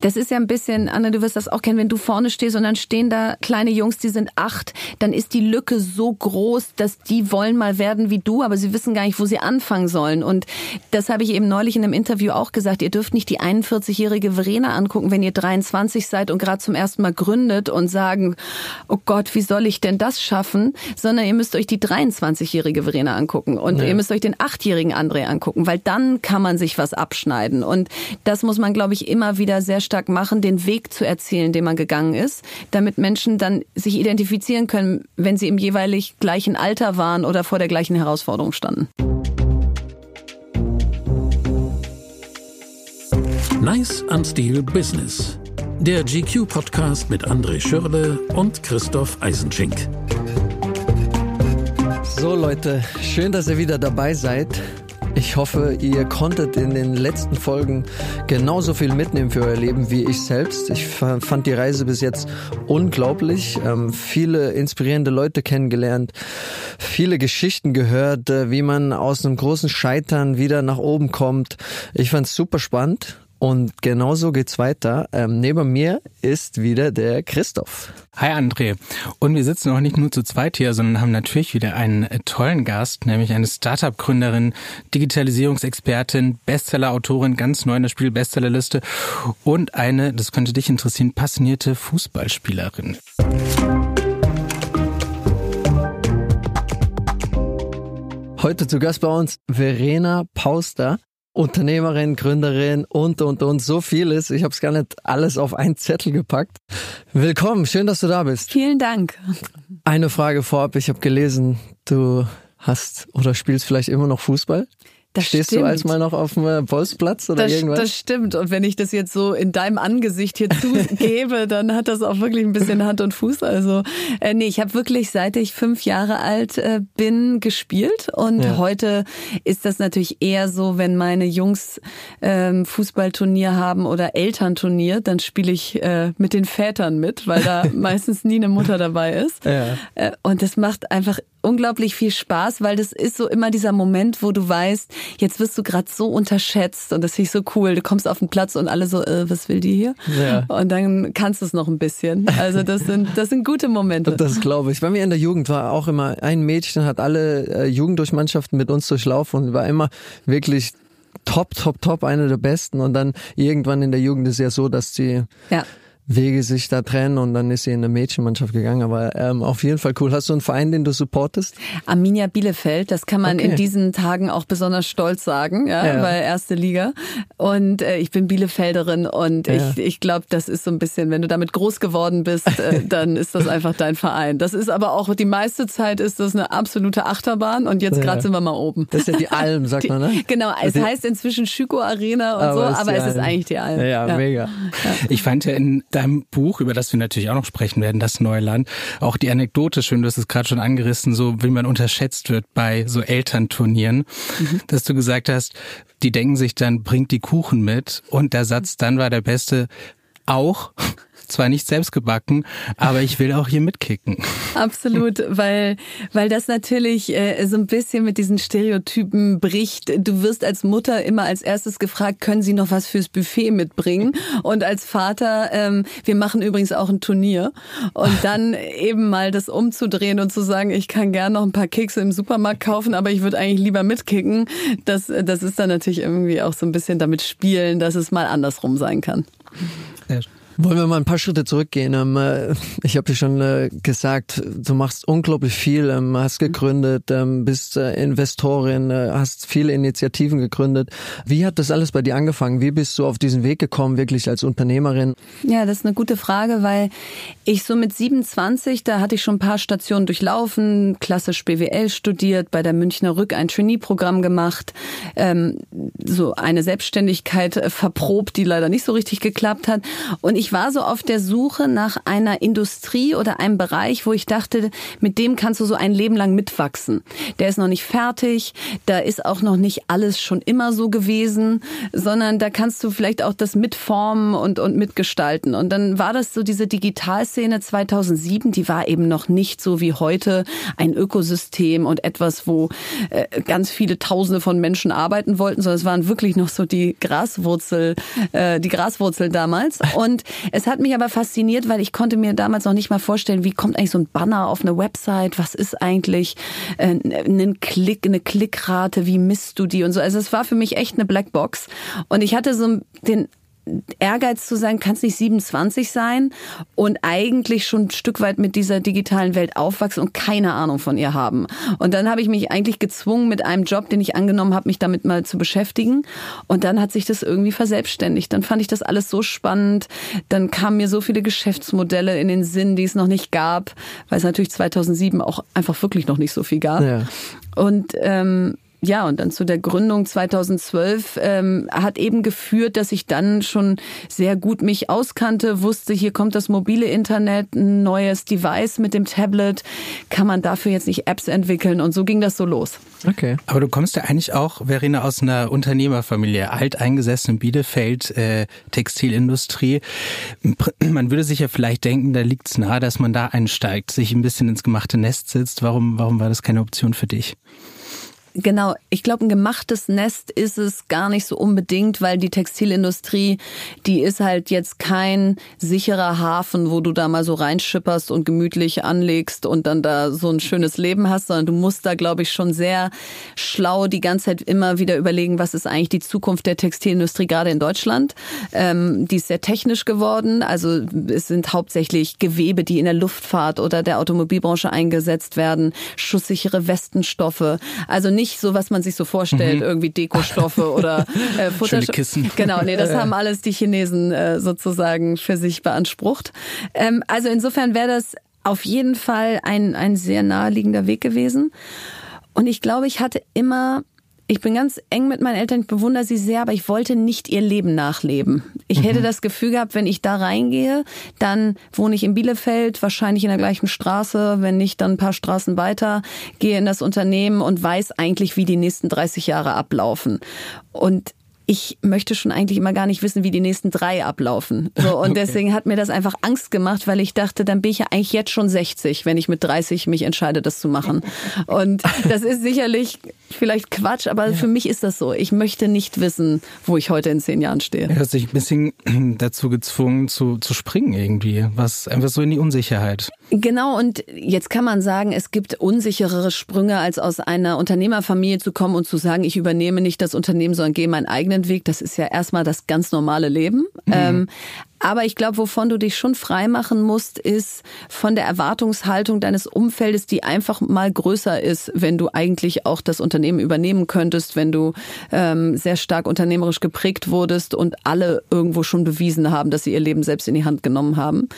Das ist ja ein bisschen, Anna, du wirst das auch kennen, wenn du vorne stehst und dann stehen da kleine Jungs, die sind acht, dann ist die Lücke so groß, dass die wollen mal werden wie du, aber sie wissen gar nicht, wo sie anfangen sollen. Und das habe ich eben neulich in einem Interview auch gesagt. Ihr dürft nicht die 41-jährige Verena angucken, wenn ihr 23 seid und gerade zum ersten Mal gründet und sagen, oh Gott, wie soll ich denn das schaffen? Sondern ihr müsst euch die 23-jährige Verena angucken und ja. ihr müsst euch den achtjährigen André angucken, weil dann kann man sich was abschneiden. Und das muss man, glaube ich, immer wieder sehr stark machen, den Weg zu erzählen, den man gegangen ist, damit Menschen dann sich identifizieren können, wenn sie im jeweilig gleichen Alter waren oder vor der gleichen Herausforderung standen. Nice and Steel Business. Der GQ-Podcast mit André Schürle und Christoph Eisenschink. So Leute, schön, dass ihr wieder dabei seid. Ich hoffe, ihr konntet in den letzten Folgen genauso viel mitnehmen für euer Leben wie ich selbst. Ich fand die Reise bis jetzt unglaublich. Ähm, viele inspirierende Leute kennengelernt, viele Geschichten gehört, äh, wie man aus einem großen Scheitern wieder nach oben kommt. Ich fand es super spannend und genauso geht's weiter. Ähm, neben mir ist wieder der Christoph. Hi André. Und wir sitzen auch nicht nur zu zweit hier, sondern haben natürlich wieder einen tollen Gast, nämlich eine Startup-Gründerin, Digitalisierungsexpertin, Bestseller-Autorin, ganz neu in der Spiel-Bestsellerliste und eine, das könnte dich interessieren, passionierte Fußballspielerin. Heute zu Gast bei uns Verena Pauster. Unternehmerin, Gründerin und, und, und so vieles. Ich habe es gar nicht alles auf einen Zettel gepackt. Willkommen, schön, dass du da bist. Vielen Dank. Eine Frage vorab. Ich habe gelesen, du hast oder spielst vielleicht immer noch Fußball? Das Stehst stimmt. du als mal noch auf dem Bolzplatz oder das, irgendwas? Das stimmt. Und wenn ich das jetzt so in deinem Angesicht hier zugebe, dann hat das auch wirklich ein bisschen Hand und Fuß. Also äh, nee, ich habe wirklich seit ich fünf Jahre alt äh, bin gespielt und ja. heute ist das natürlich eher so, wenn meine Jungs ähm, Fußballturnier haben oder Elternturnier, dann spiele ich äh, mit den Vätern mit, weil da meistens nie eine Mutter dabei ist. Ja. Äh, und das macht einfach unglaublich viel Spaß, weil das ist so immer dieser Moment, wo du weißt, jetzt wirst du gerade so unterschätzt und das finde ich so cool. Du kommst auf den Platz und alle so, äh, was will die hier? Ja. Und dann kannst du es noch ein bisschen. Also das sind das sind gute Momente. Das glaube ich. Bei mir in der Jugend war auch immer ein Mädchen hat alle äh, Jugenddurchmannschaften mit uns durchlaufen und war immer wirklich top, top, top, eine der besten. Und dann irgendwann in der Jugend ist ja so, dass sie ja. Wege sich da trennen und dann ist sie in eine Mädchenmannschaft gegangen. Aber ähm, auf jeden Fall cool. Hast du einen Verein, den du supportest? Arminia Bielefeld, das kann man okay. in diesen Tagen auch besonders stolz sagen, ja, ja. weil erste Liga. Und äh, ich bin Bielefelderin und ja. ich, ich glaube, das ist so ein bisschen, wenn du damit groß geworden bist, äh, dann ist das einfach dein Verein. Das ist aber auch die meiste Zeit ist das eine absolute Achterbahn und jetzt gerade sind wir mal oben. Das ist ja die Alm, sagt man, ne? Genau, es die, heißt inzwischen Schüko Arena und aber so, aber es ist eigentlich die Alm. Ja, ja, mega. Ich fand ja in deinem Buch, über das wir natürlich auch noch sprechen werden, das Neuland, auch die Anekdote schön, du hast es gerade schon angerissen, so wie man unterschätzt wird bei so Elternturnieren, mhm. dass du gesagt hast, die denken sich dann, bringt die Kuchen mit und der Satz dann war der beste, auch zwar nicht selbst gebacken, aber ich will auch hier mitkicken. Absolut, weil, weil das natürlich äh, so ein bisschen mit diesen Stereotypen bricht. Du wirst als Mutter immer als erstes gefragt, können Sie noch was fürs Buffet mitbringen? Und als Vater, ähm, wir machen übrigens auch ein Turnier. Und dann eben mal das umzudrehen und zu sagen, ich kann gern noch ein paar Kekse im Supermarkt kaufen, aber ich würde eigentlich lieber mitkicken. Das, das ist dann natürlich irgendwie auch so ein bisschen damit spielen, dass es mal andersrum sein kann. Sehr schön. Wollen wir mal ein paar Schritte zurückgehen? Ähm, äh, ich habe dir schon äh, gesagt, du machst unglaublich viel, ähm, hast gegründet, ähm, bist äh, Investorin, hast viele Initiativen gegründet. Wie hat das alles bei dir angefangen? Wie bist du auf diesen Weg gekommen, wirklich als Unternehmerin? Ja, das ist eine gute Frage, weil ich so mit 27, da hatte ich schon ein paar Stationen durchlaufen, klassisch BWL studiert, bei der Münchner Rück ein Trainee-Programm gemacht, so eine Selbstständigkeit verprobt, die leider nicht so richtig geklappt hat. Und ich ich war so auf der Suche nach einer Industrie oder einem Bereich, wo ich dachte, mit dem kannst du so ein Leben lang mitwachsen. Der ist noch nicht fertig, da ist auch noch nicht alles schon immer so gewesen, sondern da kannst du vielleicht auch das mitformen und, und mitgestalten. Und dann war das so diese Digitalszene 2007, die war eben noch nicht so wie heute ein Ökosystem und etwas, wo äh, ganz viele Tausende von Menschen arbeiten wollten, sondern es waren wirklich noch so die Graswurzel, äh, die Graswurzel damals. Und es hat mich aber fasziniert, weil ich konnte mir damals noch nicht mal vorstellen, wie kommt eigentlich so ein Banner auf eine Website, was ist eigentlich äh, ein Klick, eine Klickrate, wie misst du die und so. Also es war für mich echt eine Blackbox. Und ich hatte so den Ehrgeiz zu sein, kann es nicht 27 sein und eigentlich schon ein Stück weit mit dieser digitalen Welt aufwachsen und keine Ahnung von ihr haben. Und dann habe ich mich eigentlich gezwungen, mit einem Job, den ich angenommen habe, mich damit mal zu beschäftigen. Und dann hat sich das irgendwie verselbstständigt. Dann fand ich das alles so spannend. Dann kamen mir so viele Geschäftsmodelle in den Sinn, die es noch nicht gab, weil es natürlich 2007 auch einfach wirklich noch nicht so viel gab. Ja. Und ähm, ja, und dann zu der Gründung 2012 ähm, hat eben geführt, dass ich dann schon sehr gut mich auskannte, wusste, hier kommt das mobile Internet, ein neues Device mit dem Tablet, kann man dafür jetzt nicht Apps entwickeln und so ging das so los. Okay. Aber du kommst ja eigentlich auch, Verena, aus einer Unternehmerfamilie, alteingesessen in Bielefeld, äh, Textilindustrie. Man würde sich ja vielleicht denken, da liegt es nahe, dass man da einsteigt, sich ein bisschen ins gemachte Nest sitzt. Warum, warum war das keine Option für dich? Genau, ich glaube, ein gemachtes Nest ist es gar nicht so unbedingt, weil die Textilindustrie, die ist halt jetzt kein sicherer Hafen, wo du da mal so reinschipperst und gemütlich anlegst und dann da so ein schönes Leben hast, sondern du musst da, glaube ich, schon sehr schlau die ganze Zeit immer wieder überlegen, was ist eigentlich die Zukunft der Textilindustrie, gerade in Deutschland. Ähm, die ist sehr technisch geworden, also es sind hauptsächlich Gewebe, die in der Luftfahrt oder der Automobilbranche eingesetzt werden, schusssichere Westenstoffe, also nicht so, was man sich so vorstellt, mhm. irgendwie Dekostoffe oder äh, Kissen. Genau, nee, das haben alles die Chinesen äh, sozusagen für sich beansprucht. Ähm, also insofern wäre das auf jeden Fall ein, ein sehr naheliegender Weg gewesen. Und ich glaube, ich hatte immer ich bin ganz eng mit meinen Eltern, ich bewundere sie sehr, aber ich wollte nicht ihr Leben nachleben. Ich mhm. hätte das Gefühl gehabt, wenn ich da reingehe, dann wohne ich in Bielefeld, wahrscheinlich in der gleichen Straße, wenn nicht, dann ein paar Straßen weiter, gehe in das Unternehmen und weiß eigentlich, wie die nächsten 30 Jahre ablaufen. Und ich möchte schon eigentlich immer gar nicht wissen, wie die nächsten drei ablaufen. So, und okay. deswegen hat mir das einfach Angst gemacht, weil ich dachte, dann bin ich ja eigentlich jetzt schon 60, wenn ich mit 30 mich entscheide, das zu machen. Und das ist sicherlich vielleicht Quatsch, aber ja. für mich ist das so. Ich möchte nicht wissen, wo ich heute in zehn Jahren stehe. Du hast dich ein bisschen dazu gezwungen zu, zu springen irgendwie, was einfach so in die Unsicherheit. Genau, und jetzt kann man sagen, es gibt unsicherere Sprünge, als aus einer Unternehmerfamilie zu kommen und zu sagen, ich übernehme nicht das Unternehmen, sondern gehe meinen eigenen Weg. Das ist ja erstmal das ganz normale Leben. Mhm. Ähm, aber ich glaube, wovon du dich schon frei machen musst, ist von der Erwartungshaltung deines Umfeldes, die einfach mal größer ist, wenn du eigentlich auch das Unternehmen übernehmen könntest, wenn du ähm, sehr stark unternehmerisch geprägt wurdest und alle irgendwo schon bewiesen haben, dass sie ihr Leben selbst in die Hand genommen haben.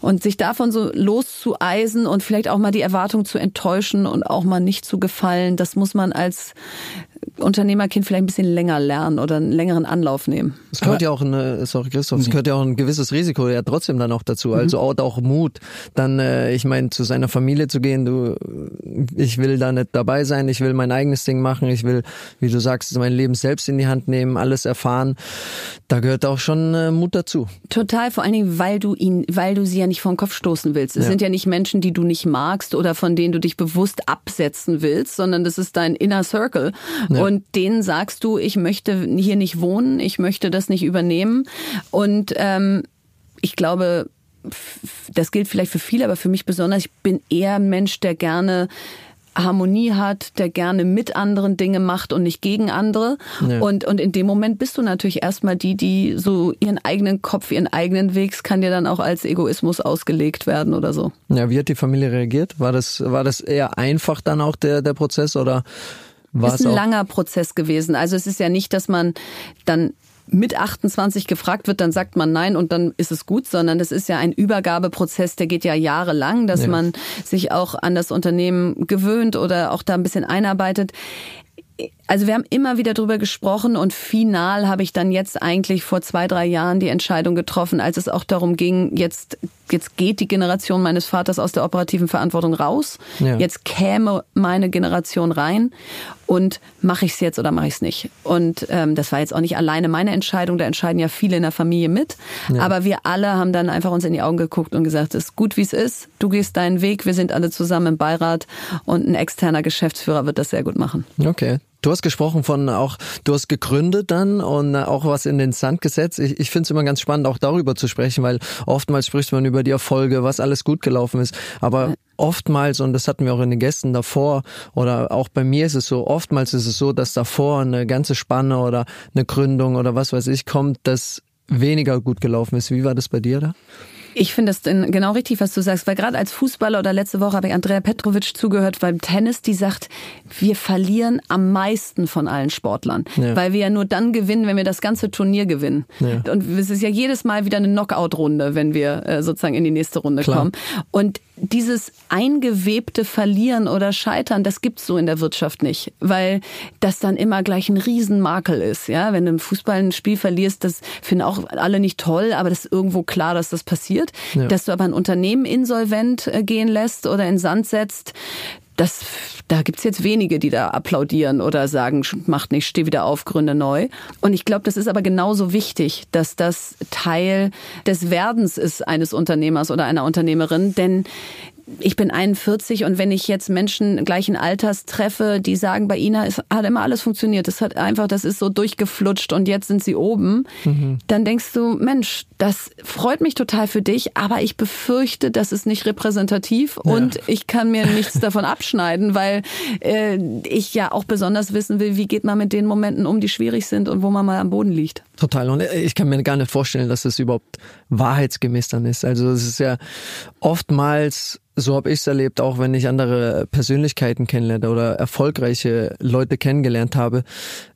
Und sich davon so loszueisen und vielleicht auch mal die Erwartung zu enttäuschen und auch mal nicht zu gefallen, das muss man als Unternehmerkind vielleicht ein bisschen länger lernen oder einen längeren Anlauf nehmen. Es gehört ja auch eine, sorry Christoph, es gehört ja auch ein gewisses Risiko ja trotzdem dann auch dazu. Also mhm. auch, Mut, dann, äh, ich meine, zu seiner Familie zu gehen, du, ich will da nicht dabei sein, ich will mein eigenes Ding machen, ich will, wie du sagst, mein Leben selbst in die Hand nehmen, alles erfahren. Da gehört auch schon äh, Mut dazu. Total, vor allen Dingen, weil du ihn, weil du sie ja nicht vor den Kopf stoßen willst. Es ja. sind ja nicht Menschen, die du nicht magst oder von denen du dich bewusst absetzen willst, sondern das ist dein Inner Circle. Ja. Und denen sagst du, ich möchte hier nicht wohnen, ich möchte das nicht übernehmen. Und ähm, ich glaube, das gilt vielleicht für viele, aber für mich besonders, ich bin eher ein Mensch, der gerne Harmonie hat, der gerne mit anderen Dinge macht und nicht gegen andere. Ja. Und, und in dem Moment bist du natürlich erstmal die, die so ihren eigenen Kopf, ihren eigenen Weg, kann dir dann auch als Egoismus ausgelegt werden oder so. Ja, wie hat die Familie reagiert? War das, war das eher einfach dann auch der, der Prozess oder? War ist ein langer Prozess gewesen. Also es ist ja nicht, dass man dann mit 28 gefragt wird, dann sagt man nein und dann ist es gut, sondern das ist ja ein Übergabeprozess, der geht ja jahrelang, dass ja. man sich auch an das Unternehmen gewöhnt oder auch da ein bisschen einarbeitet also wir haben immer wieder drüber gesprochen und final habe ich dann jetzt eigentlich vor zwei, drei Jahren die Entscheidung getroffen, als es auch darum ging, jetzt, jetzt geht die Generation meines Vaters aus der operativen Verantwortung raus. Ja. Jetzt käme meine Generation rein und mache ich es jetzt oder mache ich es nicht. Und ähm, das war jetzt auch nicht alleine meine Entscheidung, da entscheiden ja viele in der Familie mit. Ja. Aber wir alle haben dann einfach uns in die Augen geguckt und gesagt, es ist gut, wie es ist. Du gehst deinen Weg, wir sind alle zusammen im Beirat und ein externer Geschäftsführer wird das sehr gut machen. Okay. Du hast gesprochen von auch, du hast gegründet dann und auch was in den Sand gesetzt. Ich, ich finde es immer ganz spannend, auch darüber zu sprechen, weil oftmals spricht man über die Erfolge, was alles gut gelaufen ist. Aber oftmals, und das hatten wir auch in den Gästen davor, oder auch bei mir ist es so, oftmals ist es so, dass davor eine ganze Spanne oder eine Gründung oder was weiß ich kommt, das weniger gut gelaufen ist. Wie war das bei dir da? Ich finde es genau richtig, was du sagst, weil gerade als Fußballer oder letzte Woche habe ich Andrea Petrovic zugehört beim Tennis, die sagt, wir verlieren am meisten von allen Sportlern, ja. weil wir ja nur dann gewinnen, wenn wir das ganze Turnier gewinnen. Ja. Und es ist ja jedes Mal wieder eine Knockout-Runde, wenn wir äh, sozusagen in die nächste Runde Klar. kommen. Und dieses eingewebte Verlieren oder Scheitern, das gibt's so in der Wirtschaft nicht, weil das dann immer gleich ein Riesenmakel ist. Ja, wenn du im Fußball ein Spiel verlierst, das finden auch alle nicht toll, aber das ist irgendwo klar, dass das passiert. Ja. Dass du aber ein Unternehmen insolvent äh, gehen lässt oder in Sand setzt, das, da gibt's jetzt wenige, die da applaudieren oder sagen, macht nicht, steh wieder auf, gründe neu. Und ich glaube, das ist aber genauso wichtig, dass das Teil des Werdens ist eines Unternehmers oder einer Unternehmerin. Denn ich bin 41 und wenn ich jetzt Menschen gleichen Alters treffe, die sagen, bei Ina ist, hat immer alles funktioniert, das hat einfach, das ist so durchgeflutscht und jetzt sind sie oben, mhm. dann denkst du, Mensch, das freut mich total für dich, aber ich befürchte, das ist nicht repräsentativ ja. und ich kann mir nichts davon abschneiden, weil äh, ich ja auch besonders wissen will, wie geht man mit den Momenten um, die schwierig sind und wo man mal am Boden liegt. Total. Und ich kann mir gar nicht vorstellen, dass es überhaupt wahrheitsgemäß dann ist. Also es ist ja oftmals so habe ich es erlebt, auch wenn ich andere Persönlichkeiten kennenlerne oder erfolgreiche Leute kennengelernt habe,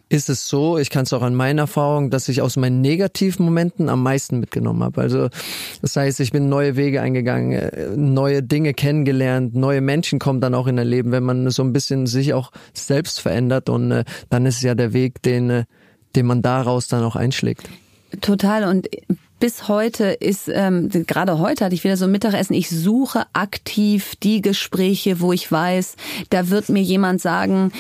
ist es so, ich kann es auch an meiner Erfahrung, dass ich aus meinen negativen Momenten am meisten mitgenommen habe. Also das heißt, ich bin neue Wege eingegangen, äh, neue Dinge kennengelernt, neue Menschen kommen dann auch in dein Leben, wenn man so ein bisschen sich auch selbst verändert und äh, dann ist es ja der Weg, den, äh, den man daraus dann auch einschlägt. Total und bis heute ist, ähm, gerade heute hatte ich wieder so ein Mittagessen, ich suche aktiv die Gespräche, wo ich weiß, da wird mir jemand sagen,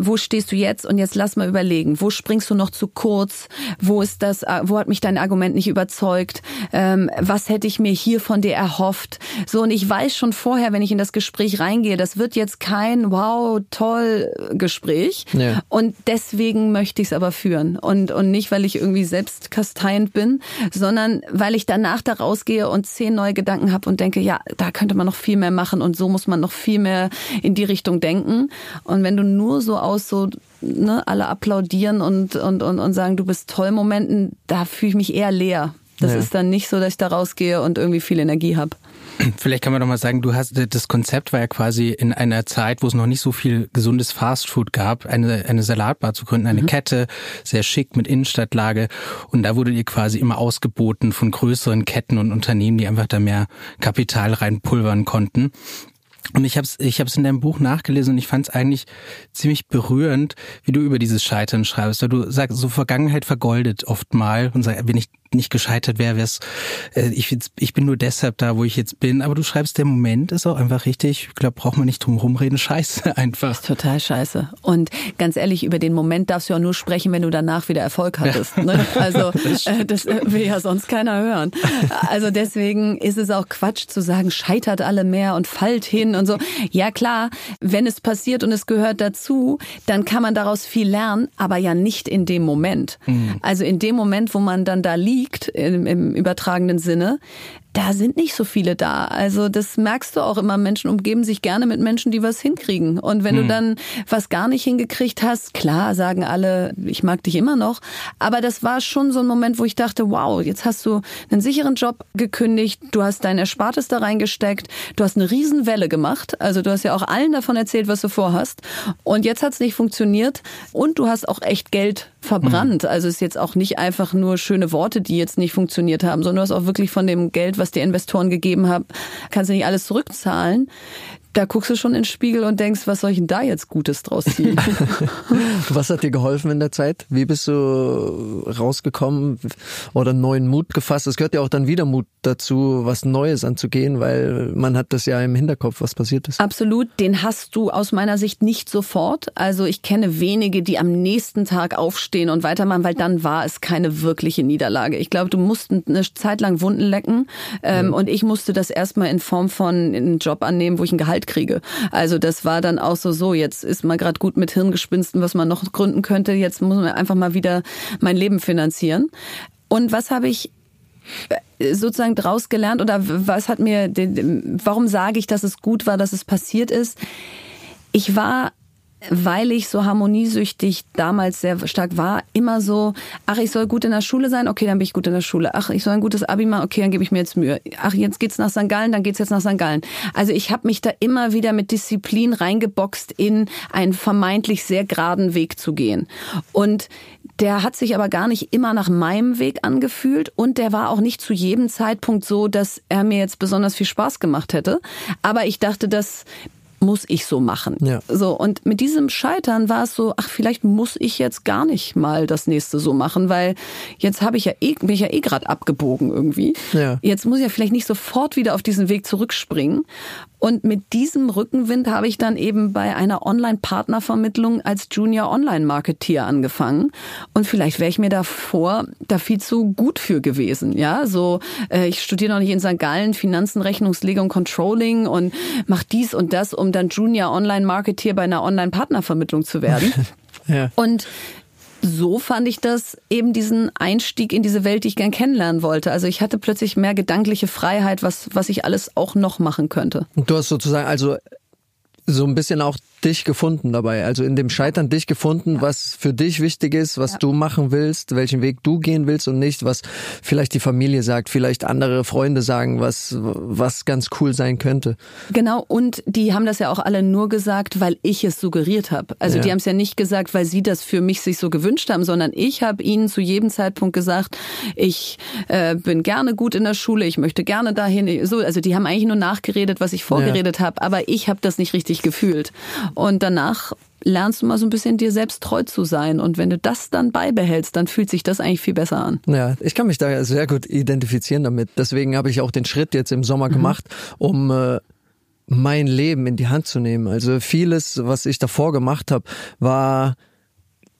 wo stehst du jetzt? Und jetzt lass mal überlegen, wo springst du noch zu kurz? Wo ist das, äh, wo hat mich dein Argument nicht überzeugt? Ähm, was hätte ich mir hier von dir erhofft? So, und ich weiß schon vorher, wenn ich in das Gespräch reingehe, das wird jetzt kein wow, toll Gespräch. Ja. Und deswegen möchte ich es aber führen. Und, und nicht, weil ich irgendwie selbst kasteiend bin, sondern weil ich danach da rausgehe und zehn neue Gedanken habe und denke, ja, da könnte man noch viel mehr machen und so muss man noch viel mehr in die Richtung denken. Und wenn du nur so aus, so ne, alle applaudieren und, und, und, und sagen, du bist toll Momenten, da fühle ich mich eher leer. Das ja. ist dann nicht so, dass ich da rausgehe und irgendwie viel Energie habe. Vielleicht kann man doch mal sagen, du hast das Konzept war ja quasi in einer Zeit, wo es noch nicht so viel gesundes Fastfood gab, eine, eine Salatbar zu gründen, eine mhm. Kette, sehr schick mit Innenstadtlage. Und da wurde ihr quasi immer ausgeboten von größeren Ketten und Unternehmen, die einfach da mehr Kapital reinpulvern konnten. Und ich habe es ich hab's in deinem Buch nachgelesen und ich fand es eigentlich ziemlich berührend, wie du über dieses Scheitern schreibst. Weil du sagst, so Vergangenheit vergoldet oft mal und sagst, wenn ich nicht gescheitert wäre, wäre es, äh, ich, ich bin nur deshalb da, wo ich jetzt bin. Aber du schreibst, der Moment ist auch einfach richtig. Ich glaube, braucht man nicht drum rumreden. Scheiße einfach. Total scheiße. Und ganz ehrlich, über den Moment darfst du ja nur sprechen, wenn du danach wieder Erfolg hattest. Ja. Ne? Also äh, das will ja sonst keiner hören. Also deswegen ist es auch Quatsch zu sagen, scheitert alle mehr und fallt hin und so. Ja klar, wenn es passiert und es gehört dazu, dann kann man daraus viel lernen, aber ja nicht in dem Moment. Mhm. Also in dem Moment, wo man dann da liegt, liegt im, im übertragenen Sinne, da sind nicht so viele da. Also das merkst du auch immer. Menschen umgeben sich gerne mit Menschen, die was hinkriegen. Und wenn hm. du dann was gar nicht hingekriegt hast, klar sagen alle, ich mag dich immer noch. Aber das war schon so ein Moment, wo ich dachte, wow, jetzt hast du einen sicheren Job gekündigt, du hast dein Erspartes da reingesteckt, du hast eine Riesenwelle gemacht. Also du hast ja auch allen davon erzählt, was du vorhast. Und jetzt hat es nicht funktioniert. Und du hast auch echt Geld verbrannt. Hm. Also es ist jetzt auch nicht einfach nur schöne Worte, die jetzt nicht funktioniert haben, sondern du hast auch wirklich von dem Geld, was was die Investoren gegeben haben, kannst du nicht alles zurückzahlen da guckst du schon in den Spiegel und denkst, was soll ich denn da jetzt Gutes draus ziehen? was hat dir geholfen in der Zeit? Wie bist du rausgekommen oder neuen Mut gefasst? Es gehört ja auch dann wieder Mut dazu, was Neues anzugehen, weil man hat das ja im Hinterkopf, was passiert ist. Absolut, den hast du aus meiner Sicht nicht sofort. Also ich kenne wenige, die am nächsten Tag aufstehen und weitermachen, weil dann war es keine wirkliche Niederlage. Ich glaube, du musst eine Zeit lang Wunden lecken ähm, mhm. und ich musste das erstmal in Form von einen Job annehmen, wo ich ein Gehalt kriege. Also das war dann auch so, so jetzt ist mal gerade gut mit Hirngespinsten, was man noch gründen könnte. Jetzt muss man einfach mal wieder mein Leben finanzieren. Und was habe ich äh, sozusagen draus gelernt oder was hat mir, warum sage ich, dass es gut war, dass es passiert ist? Ich war weil ich so harmoniesüchtig damals sehr stark war, immer so, ach, ich soll gut in der Schule sein, okay, dann bin ich gut in der Schule. Ach, ich soll ein gutes Abi machen, okay, dann gebe ich mir jetzt Mühe. Ach, jetzt geht's nach St. Gallen, dann geht's jetzt nach St. Gallen. Also ich habe mich da immer wieder mit Disziplin reingeboxt, in einen vermeintlich sehr geraden Weg zu gehen. Und der hat sich aber gar nicht immer nach meinem Weg angefühlt und der war auch nicht zu jedem Zeitpunkt so, dass er mir jetzt besonders viel Spaß gemacht hätte. Aber ich dachte, dass muss ich so machen. Ja. So und mit diesem Scheitern war es so, ach vielleicht muss ich jetzt gar nicht mal das nächste so machen, weil jetzt habe ich ja eh bin ich ja eh gerade abgebogen irgendwie. Ja. Jetzt muss ich ja vielleicht nicht sofort wieder auf diesen Weg zurückspringen und mit diesem Rückenwind habe ich dann eben bei einer Online-Partnervermittlung als Junior Online-Marketeer angefangen. Und vielleicht wäre ich mir davor da viel zu gut für gewesen. Ja, so äh, ich studiere noch nicht in St. Gallen Finanzen, Rechnungslegung, Controlling und mach dies und das, um dann Junior Online-Marketeer bei einer Online-Partnervermittlung zu werden. ja. Und so fand ich das eben diesen Einstieg in diese Welt, die ich gern kennenlernen wollte. Also ich hatte plötzlich mehr gedankliche Freiheit, was, was ich alles auch noch machen könnte. Du hast sozusagen also so ein bisschen auch dich gefunden dabei. Also in dem Scheitern dich gefunden, ja. was für dich wichtig ist, was ja. du machen willst, welchen Weg du gehen willst und nicht, was vielleicht die Familie sagt, vielleicht andere Freunde sagen, was, was ganz cool sein könnte. Genau, und die haben das ja auch alle nur gesagt, weil ich es suggeriert habe. Also ja. die haben es ja nicht gesagt, weil sie das für mich sich so gewünscht haben, sondern ich habe ihnen zu jedem Zeitpunkt gesagt, ich äh, bin gerne gut in der Schule, ich möchte gerne dahin. So, also die haben eigentlich nur nachgeredet, was ich vorgeredet habe, aber ich habe das nicht richtig gefühlt. Und danach lernst du mal so ein bisschen dir selbst treu zu sein. Und wenn du das dann beibehältst, dann fühlt sich das eigentlich viel besser an. Ja, ich kann mich da sehr gut identifizieren damit. Deswegen habe ich auch den Schritt jetzt im Sommer mhm. gemacht, um äh, mein Leben in die Hand zu nehmen. Also vieles, was ich davor gemacht habe, war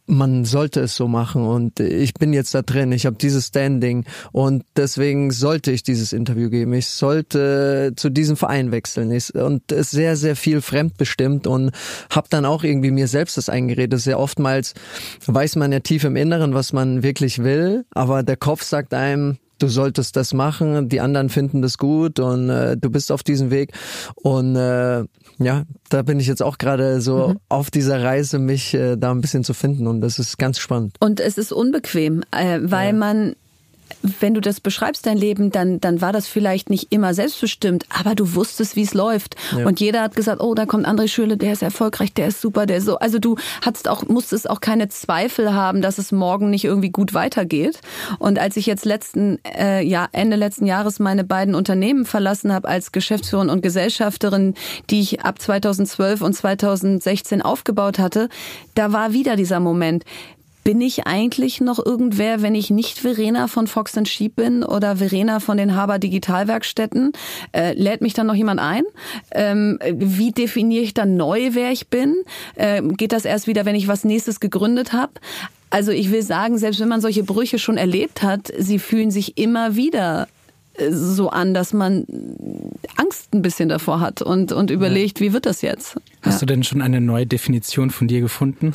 man sollte es so machen und ich bin jetzt da drin, ich habe dieses Standing und deswegen sollte ich dieses Interview geben. Ich sollte zu diesem Verein wechseln ich, und es sehr, sehr viel fremdbestimmt und habe dann auch irgendwie mir selbst das eingeredet. Sehr oftmals weiß man ja tief im Inneren, was man wirklich will, aber der Kopf sagt einem, du solltest das machen, die anderen finden das gut und äh, du bist auf diesem Weg. Und äh, ja, da bin ich jetzt auch gerade so mhm. auf dieser Reise, mich äh, da ein bisschen zu finden und das ist ganz spannend. Und es ist unbequem, äh, weil ja. man wenn du das beschreibst, dein Leben, dann, dann war das vielleicht nicht immer selbstbestimmt, aber du wusstest, wie es läuft. Ja. Und jeder hat gesagt, oh, da kommt André Schürle, der ist erfolgreich, der ist super, der ist so. Also du hattest auch, musstest auch keine Zweifel haben, dass es morgen nicht irgendwie gut weitergeht. Und als ich jetzt letzten, äh, ja, Ende letzten Jahres meine beiden Unternehmen verlassen habe als Geschäftsführerin und Gesellschafterin, die ich ab 2012 und 2016 aufgebaut hatte, da war wieder dieser Moment bin ich eigentlich noch irgendwer, wenn ich nicht Verena von Fox Sheep bin oder Verena von den Haber Digitalwerkstätten? Äh, lädt mich dann noch jemand ein? Ähm, wie definiere ich dann neu, wer ich bin? Äh, geht das erst wieder, wenn ich was nächstes gegründet habe? Also ich will sagen, selbst wenn man solche Brüche schon erlebt hat, sie fühlen sich immer wieder äh, so an, dass man Angst ein bisschen davor hat und, und überlegt, wie wird das jetzt? Hast ja. du denn schon eine neue Definition von dir gefunden?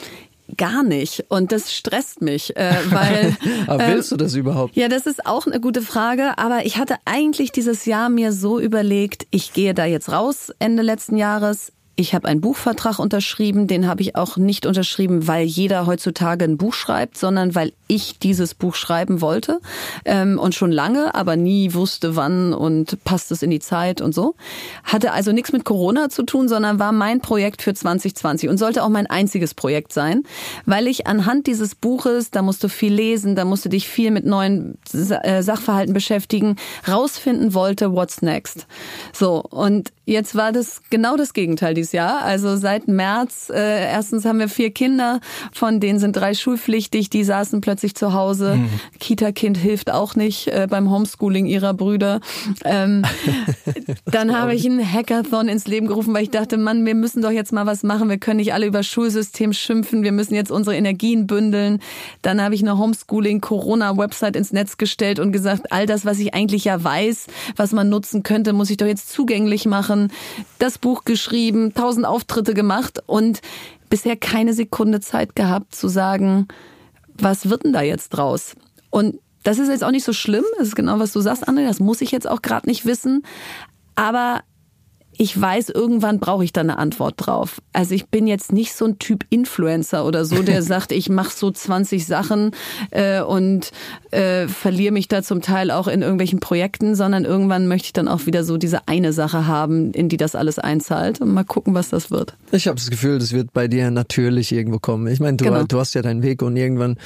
Gar nicht. Und das stresst mich, äh, weil. aber willst du das überhaupt? Ja, das ist auch eine gute Frage. Aber ich hatte eigentlich dieses Jahr mir so überlegt, ich gehe da jetzt raus Ende letzten Jahres Ich habe einen Buchvertrag unterschrieben, den habe ich auch nicht unterschrieben, weil jeder heutzutage ein Buch schreibt, sondern weil ich dieses Buch schreiben wollte ähm, und schon lange, aber nie wusste, wann und passt es in die Zeit und so. Hatte also nichts mit Corona zu tun, sondern war mein Projekt für 2020 und sollte auch mein einziges Projekt sein, weil ich anhand dieses Buches, da musst du viel lesen, da musst du dich viel mit neuen äh, Sachverhalten beschäftigen, rausfinden wollte, what's next. So, und jetzt war das genau das Gegenteil dieses Jahr. Also seit März, äh, erstens haben wir vier Kinder, von denen sind drei schulpflichtig, die saßen plötzlich zu Hause. Mhm. Kita-Kind hilft auch nicht äh, beim Homeschooling ihrer Brüder. Ähm, dann habe ich einen Hackathon ins Leben gerufen, weil ich dachte, Mann, wir müssen doch jetzt mal was machen. Wir können nicht alle über Schulsystem schimpfen. Wir müssen jetzt unsere Energien bündeln. Dann habe ich eine Homeschooling-Corona-Website ins Netz gestellt und gesagt, all das, was ich eigentlich ja weiß, was man nutzen könnte, muss ich doch jetzt zugänglich machen. Das Buch geschrieben, tausend Auftritte gemacht und bisher keine Sekunde Zeit gehabt zu sagen, was wird denn da jetzt draus? Und das ist jetzt auch nicht so schlimm, das ist genau, was du sagst, André, das muss ich jetzt auch gerade nicht wissen. Aber ich weiß, irgendwann brauche ich da eine Antwort drauf. Also ich bin jetzt nicht so ein Typ Influencer oder so, der sagt, ich mache so 20 Sachen äh, und äh, verliere mich da zum Teil auch in irgendwelchen Projekten, sondern irgendwann möchte ich dann auch wieder so diese eine Sache haben, in die das alles einzahlt und mal gucken, was das wird. Ich habe das Gefühl, das wird bei dir natürlich irgendwo kommen. Ich meine, du, genau. du hast ja deinen Weg und irgendwann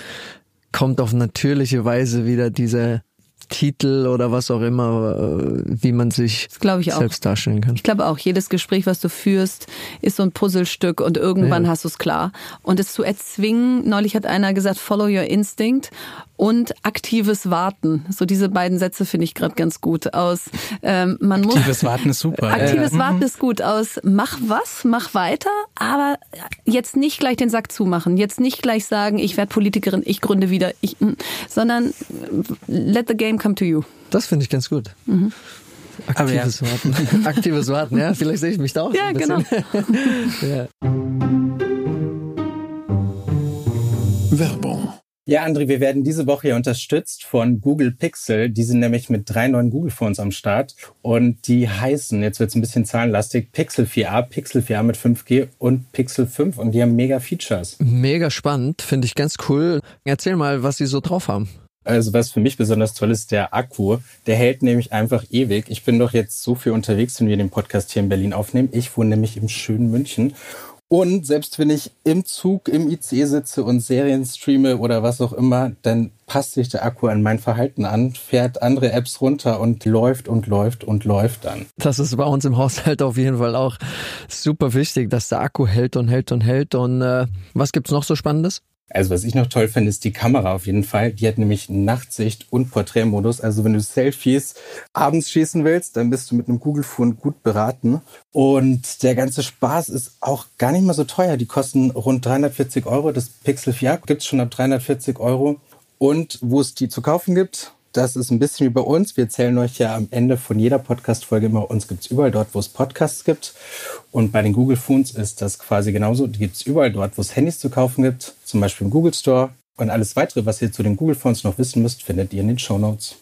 kommt auf natürliche Weise wieder diese Titel oder was auch immer, äh, wie man sich selbst darstellen kann. Ich glaube auch, jedes Gespräch, was du führst, ist so ein Puzzlestück und irgendwann ja. hast du es klar. Und es zu erzwingen, neulich hat einer gesagt, follow your instinct und aktives Warten. So diese beiden Sätze finde ich gerade ganz gut. Aus ähm, man muss aktives Warten ist super. Aktives ja. Warten ist gut. Aus mach was, mach weiter, aber jetzt nicht gleich den Sack zumachen. Jetzt nicht gleich sagen, ich werde Politikerin, ich gründe wieder, ich, mm, sondern let the game come to you. Das finde ich ganz gut. Mhm. Aktives ja. Warten. Aktives Warten, ja. Vielleicht sehe ich mich da auch. Ja, genau. ja. Werbung ja, André, wir werden diese Woche ja unterstützt von Google Pixel. Die sind nämlich mit drei neuen Google Phones am Start und die heißen, jetzt wird es ein bisschen zahlenlastig, Pixel 4a, Pixel 4a mit 5G und Pixel 5 und die haben mega Features. Mega spannend, finde ich ganz cool. Erzähl mal, was sie so drauf haben. Also was für mich besonders toll ist, der Akku. Der hält nämlich einfach ewig. Ich bin doch jetzt so viel unterwegs, wenn wir den Podcast hier in Berlin aufnehmen. Ich wohne nämlich im schönen München und selbst wenn ich im Zug, im IC sitze und Serien streame oder was auch immer, dann passt sich der Akku an mein Verhalten an, fährt andere Apps runter und läuft und läuft und läuft dann. Das ist bei uns im Haushalt auf jeden Fall auch super wichtig, dass der Akku hält und hält und hält. Und äh, was gibt's noch so Spannendes? Also was ich noch toll finde, ist die Kamera auf jeden Fall. Die hat nämlich Nachtsicht und Porträtmodus. Also wenn du Selfies abends schießen willst, dann bist du mit einem Google Phone gut beraten. Und der ganze Spaß ist auch gar nicht mal so teuer. Die kosten rund 340 Euro. Das Pixel 4 gibt's schon ab 340 Euro. Und wo es die zu kaufen gibt, das ist ein bisschen wie bei uns. Wir erzählen euch ja am Ende von jeder Podcast-Folge immer, uns gibt es überall dort, wo es Podcasts gibt. Und bei den Google Phones ist das quasi genauso. Die gibt es überall dort, wo es Handys zu kaufen gibt, zum Beispiel im Google Store. Und alles weitere, was ihr zu den Google Phones noch wissen müsst, findet ihr in den Show Notes.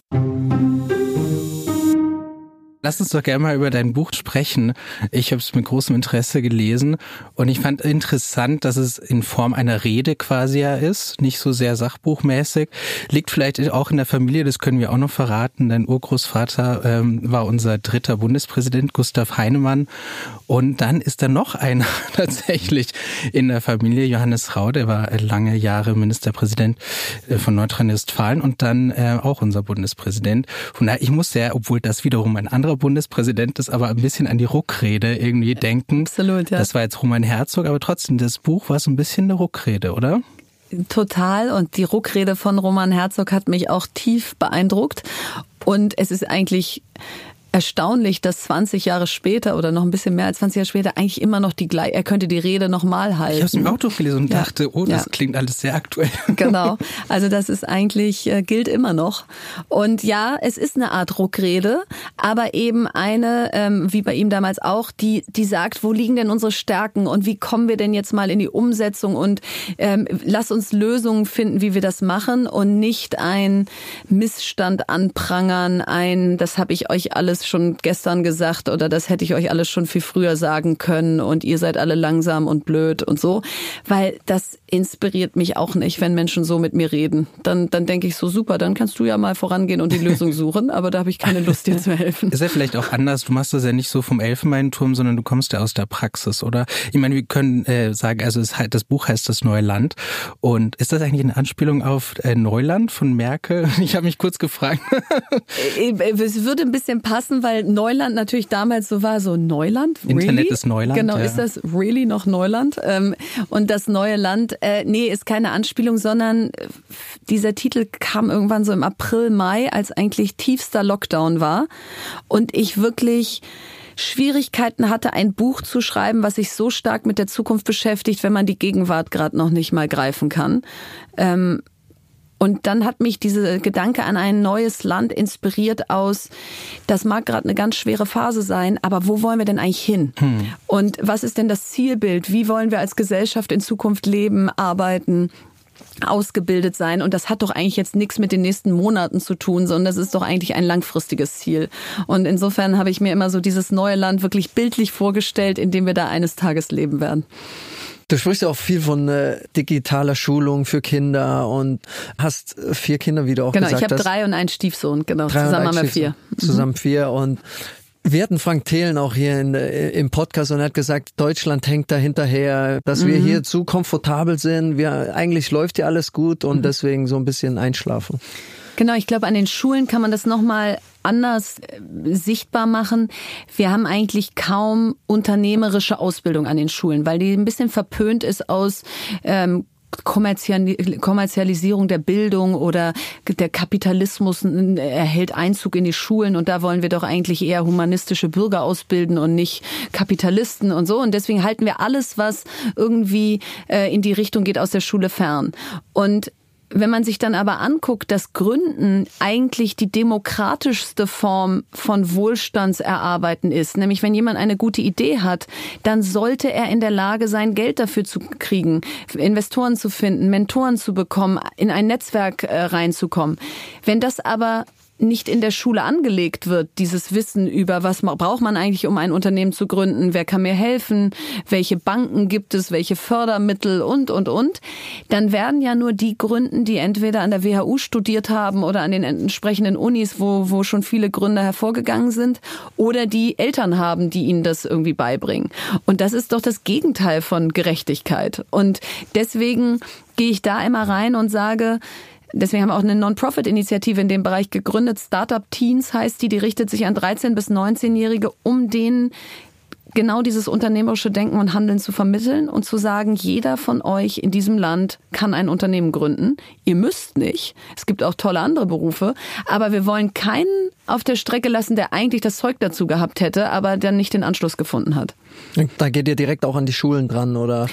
Lass uns doch gerne mal über dein Buch sprechen. Ich habe es mit großem Interesse gelesen und ich fand interessant, dass es in Form einer Rede quasi ja ist, nicht so sehr sachbuchmäßig. Liegt vielleicht auch in der Familie, das können wir auch noch verraten. Dein Urgroßvater ähm, war unser dritter Bundespräsident, Gustav Heinemann. Und dann ist da noch einer tatsächlich in der Familie, Johannes Rau, der war lange Jahre Ministerpräsident äh, von Nordrhein-Westfalen und dann äh, auch unser Bundespräsident. Von daher, ich muss sehr, obwohl das wiederum ein anderer Bundespräsident ist, aber ein bisschen an die Ruckrede irgendwie denken. Absolut, ja. Das war jetzt Roman Herzog, aber trotzdem, das Buch war so ein bisschen eine Ruckrede, oder? Total. Und die Ruckrede von Roman Herzog hat mich auch tief beeindruckt. Und es ist eigentlich erstaunlich, dass 20 Jahre später oder noch ein bisschen mehr als 20 Jahre später eigentlich immer noch die gleiche, er könnte die Rede nochmal halten. Ich habe es im Auto gelesen und ja. dachte, oh, das ja. klingt alles sehr aktuell. Genau. Also das ist eigentlich, äh, gilt immer noch. Und ja, es ist eine Art Ruckrede, aber eben eine, ähm, wie bei ihm damals auch, die, die sagt, wo liegen denn unsere Stärken und wie kommen wir denn jetzt mal in die Umsetzung und ähm, lass uns Lösungen finden, wie wir das machen und nicht ein Missstand anprangern, ein, das habe ich euch alles schon gestern gesagt oder das hätte ich euch alles schon viel früher sagen können und ihr seid alle langsam und blöd und so, weil das inspiriert mich auch nicht, wenn Menschen so mit mir reden. Dann, dann denke ich so, super, dann kannst du ja mal vorangehen und die Lösung suchen, aber da habe ich keine Lust, dir zu helfen. Ist ja vielleicht auch anders, du machst das ja nicht so vom Elfenbeinturm, sondern du kommst ja aus der Praxis, oder? Ich meine, wir können äh, sagen, also es, das Buch heißt Das neue Land und ist das eigentlich eine Anspielung auf äh, Neuland von Merkel? Ich habe mich kurz gefragt. Äh, äh, es würde ein bisschen passen, weil Neuland natürlich damals so war, so Neuland? Really? Internet ist Neuland. Genau, ja. ist das really noch Neuland? Ähm, und das neue Land, äh, nee, ist keine Anspielung, sondern dieser Titel kam irgendwann so im April, Mai, als eigentlich tiefster Lockdown war und ich wirklich Schwierigkeiten hatte, ein Buch zu schreiben, was sich so stark mit der Zukunft beschäftigt, wenn man die Gegenwart gerade noch nicht mal greifen kann. Ähm, und dann hat mich diese Gedanke an ein neues Land inspiriert aus, das mag gerade eine ganz schwere Phase sein, aber wo wollen wir denn eigentlich hin? Hm. Und was ist denn das Zielbild? Wie wollen wir als Gesellschaft in Zukunft leben, arbeiten? ausgebildet sein. Und das hat doch eigentlich jetzt nichts mit den nächsten Monaten zu tun, sondern das ist doch eigentlich ein langfristiges Ziel. Und insofern habe ich mir immer so dieses neue Land wirklich bildlich vorgestellt, in dem wir da eines Tages leben werden. Du sprichst ja auch viel von äh, digitaler Schulung für Kinder und hast vier Kinder, wie du auch genau, gesagt hast. Genau, ich habe drei und einen Stiefsohn, genau. Zusammen haben wir vier. Zusammen mhm. vier und wir hatten Frank Thelen auch hier in, äh, im Podcast und er hat gesagt, Deutschland hängt da hinterher, dass mhm. wir hier zu komfortabel sind. Wir, eigentlich läuft ja alles gut und mhm. deswegen so ein bisschen einschlafen. Genau, ich glaube, an den Schulen kann man das nochmal anders äh, sichtbar machen. Wir haben eigentlich kaum unternehmerische Ausbildung an den Schulen, weil die ein bisschen verpönt ist aus ähm, Kommerzialisierung der Bildung oder der Kapitalismus erhält Einzug in die Schulen und da wollen wir doch eigentlich eher humanistische Bürger ausbilden und nicht Kapitalisten und so. Und deswegen halten wir alles, was irgendwie äh, in die Richtung geht, aus der Schule fern. Und wenn man sich dann aber anguckt, dass Gründen eigentlich die demokratischste Form von Wohlstandserarbeiten ist, nämlich wenn jemand eine gute Idee hat, dann sollte er in der Lage sein, Geld dafür zu kriegen, Investoren zu finden, Mentoren zu bekommen, in ein Netzwerk äh, reinzukommen. Wenn das aber nicht in der Schule angelegt wird, dieses Wissen über, was braucht man eigentlich, um ein Unternehmen zu gründen, wer kann mir helfen, welche Banken gibt es, welche Fördermittel? Und, und, und, dann werden ja nur die gründen, die entweder an der WHU studiert haben oder an den entsprechenden Unis, wo, wo schon viele Gründer hervorgegangen sind, oder die Eltern haben, die ihnen das irgendwie beibringen. Und das ist doch das Gegenteil von Gerechtigkeit. Und deswegen gehe ich da immer rein und sage, Deswegen haben wir auch eine Non-Profit-Initiative in dem Bereich gegründet. Startup Teens heißt die, die richtet sich an 13- bis 19-Jährige, um denen genau dieses unternehmerische Denken und Handeln zu vermitteln und zu sagen, jeder von euch in diesem Land kann ein Unternehmen gründen. Ihr müsst nicht. Es gibt auch tolle andere Berufe. Aber wir wollen keinen auf der Strecke lassen, der eigentlich das Zeug dazu gehabt hätte, aber der nicht den Anschluss gefunden hat. Da geht ihr direkt auch an die Schulen dran, oder?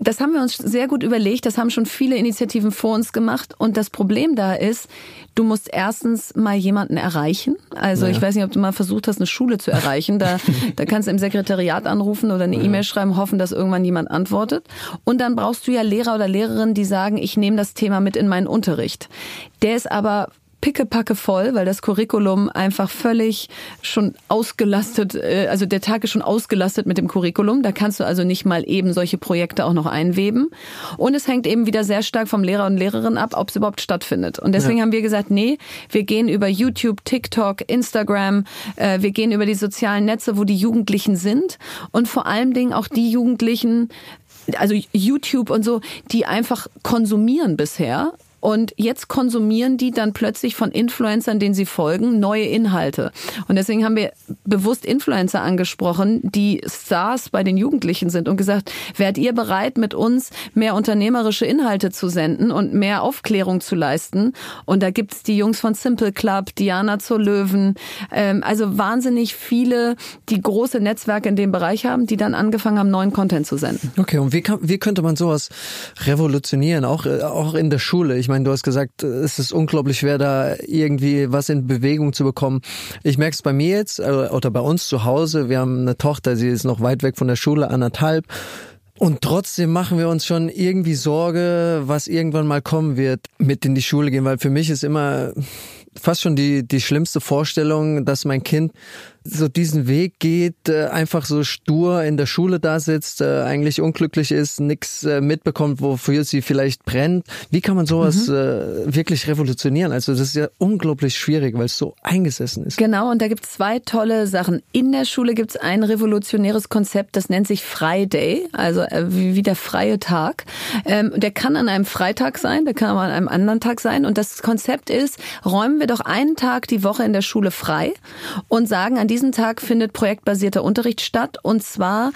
Das haben wir uns sehr gut überlegt. Das haben schon viele Initiativen vor uns gemacht. Und das Problem da ist, du musst erstens mal jemanden erreichen. Also ja. ich weiß nicht, ob du mal versucht hast, eine Schule zu erreichen. Da, da kannst du im Sekretariat anrufen oder eine ja. E-Mail schreiben, hoffen, dass irgendwann jemand antwortet. Und dann brauchst du ja Lehrer oder Lehrerinnen, die sagen, ich nehme das Thema mit in meinen Unterricht. Der ist aber pickepacke voll, weil das Curriculum einfach völlig schon ausgelastet, äh, also der Tag ist schon ausgelastet mit dem Curriculum. Da kannst du also nicht mal eben solche Projekte auch noch einweben. Und es hängt eben wieder sehr stark vom Lehrer und Lehrerin ab, ob es überhaupt stattfindet. Und deswegen ja. haben wir gesagt, nee, wir gehen über YouTube, TikTok, Instagram, äh, wir gehen über die sozialen Netze, wo die Jugendlichen sind und vor allen Dingen auch die Jugendlichen, also YouTube und so, die einfach konsumieren bisher und jetzt konsumieren die dann plötzlich von Influencern, denen sie folgen, neue Inhalte. Und deswegen haben wir bewusst Influencer angesprochen, die Stars bei den Jugendlichen sind und gesagt, wärt ihr bereit, mit uns mehr unternehmerische Inhalte zu senden und mehr Aufklärung zu leisten? Und da gibt's die Jungs von Simple Club, Diana zur Löwen, ähm, also wahnsinnig viele, die große Netzwerke in dem Bereich haben, die dann angefangen haben, neuen Content zu senden. Okay, und wie, kann, wie könnte man sowas revolutionieren, auch, äh, auch in der Schule? Ich meine, meine, du hast gesagt, es ist unglaublich schwer, da irgendwie was in Bewegung zu bekommen. Ich merke es bei mir jetzt äh, oder bei uns zu Hause. Wir haben eine Tochter, sie ist noch weit weg von der Schule, anderthalb. Und trotzdem machen wir uns schon irgendwie Sorge, was irgendwann mal kommen wird, mit in die Schule gehen, weil für mich ist immer fast schon die, die schlimmste Vorstellung, dass mein Kind so diesen Weg geht, äh, einfach so stur in der Schule da sitzt, äh, eigentlich unglücklich ist, nichts äh, mitbekommt, wofür sie vielleicht brennt. Wie kann man sowas mhm. wirklich revolutionieren? Also das ist ja unglaublich schwierig, weil es so eingesessen ist. Genau, und da gibt es zwei tolle Sachen. In der Schule gibt es ein revolutionäres Konzept, das nennt sich Friday, also wie, der freie Tag. Ähm, der kann an einem Freitag sein, der kann aber an einem anderen Tag sein. Und das Konzept ist, räumen wir doch einen Tag die Woche in der Schule frei und sagen an diesem Tag findet projektbasierter Unterricht statt. Und zwar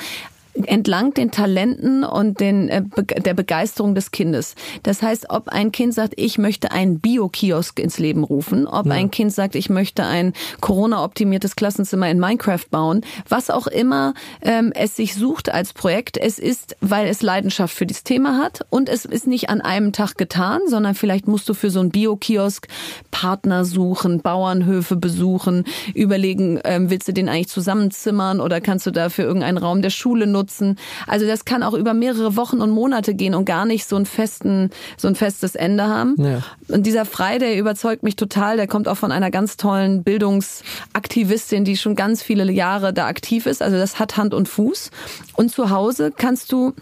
entlang den Talenten und den, äh, der Begeisterung des Kindes. Das heißt, ob ein Kind sagt, ich möchte einen Bio-Kiosk ins Leben rufen, ob ja. ein Kind sagt, ich möchte ein Corona-optimiertes Klassenzimmer in Minecraft bauen, was auch immer ähm, es sich sucht als Projekt, es ist, weil es Leidenschaft für dieses Thema hat und es ist nicht an einem Tag getan, sondern vielleicht musst du für so einen Bio-Kiosk Partner suchen, Bauernhöfe besuchen, überlegen, ähm, willst du den eigentlich zusammenzimmern oder kannst du dafür irgendeinen Raum der Schule nutzen? Nutzen. Also das kann auch über mehrere Wochen und Monate gehen und gar nicht so ein festen, so ein festes Ende haben. Ja. Und dieser Friday überzeugt mich total. Der kommt auch von einer ganz tollen Bildungsaktivistin, die schon ganz viele Jahre da aktiv ist. Also das hat Hand und Fuß. Und zu Hause kannst du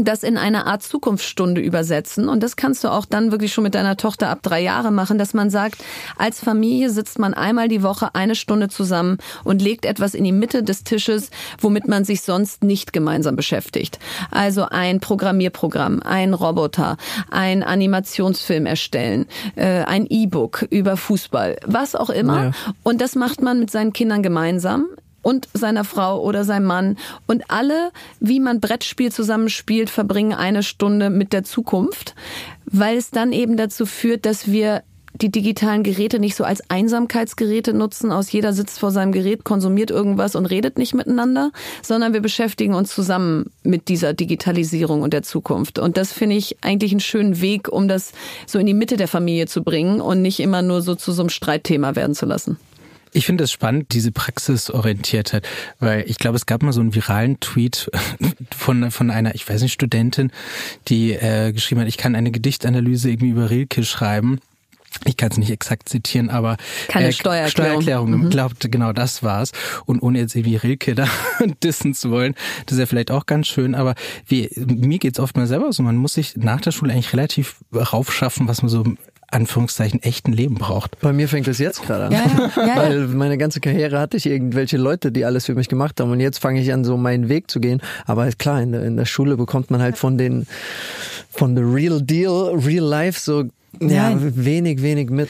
das in eine Art Zukunftsstunde übersetzen. Und das kannst du auch dann wirklich schon mit deiner Tochter ab drei Jahre machen, dass man sagt, als Familie sitzt man einmal die Woche eine Stunde zusammen und legt etwas in die Mitte des Tisches, womit man sich sonst nicht gemeinsam beschäftigt. Also ein Programmierprogramm, ein Roboter, ein Animationsfilm erstellen, äh, ein E-Book über Fußball, was auch immer. Ja. Und das macht man mit seinen Kindern gemeinsam und seiner Frau oder seinem Mann. Und alle, wie man Brettspiel zusammenspielt, verbringen eine Stunde mit der Zukunft, weil es dann eben dazu führt, dass wir die digitalen Geräte nicht so als Einsamkeitsgeräte nutzen, aus jeder sitzt vor seinem Gerät, konsumiert irgendwas und redet nicht miteinander, sondern wir beschäftigen uns zusammen mit dieser Digitalisierung und der Zukunft. Und das finde ich eigentlich einen schönen Weg, um das so in die Mitte der Familie zu bringen und nicht immer nur so zu so einem Streitthema werden zu lassen. Ich finde es spannend, diese Praxisorientiertheit, weil ich glaube, es gab mal so einen viralen Tweet von, von einer, ich weiß nicht, Studentin, die äh, geschrieben hat, ich kann eine Gedichtanalyse irgendwie über Rilke schreiben. Ich kann es nicht exakt zitieren, aber keine äh, Steuererklärung. Steuererklärung mhm. glaubt, genau das war's. Und ohne jetzt irgendwie Rilke da dissen zu wollen, das ist ja vielleicht auch ganz schön, aber wie, mir geht's oft mal selber so, man muss sich nach der Schule eigentlich relativ raufschaffen, was man so Anführungszeichen echten Leben braucht. Bei mir fängt es jetzt gerade an. Ja, ja, ja, Weil meine ganze Karriere hatte ich irgendwelche Leute, die alles für mich gemacht haben und jetzt fange ich an, so meinen Weg zu gehen. Aber klar, in der, in der Schule bekommt man halt von den, von the real deal, real life so, ja, wenig, wenig mit.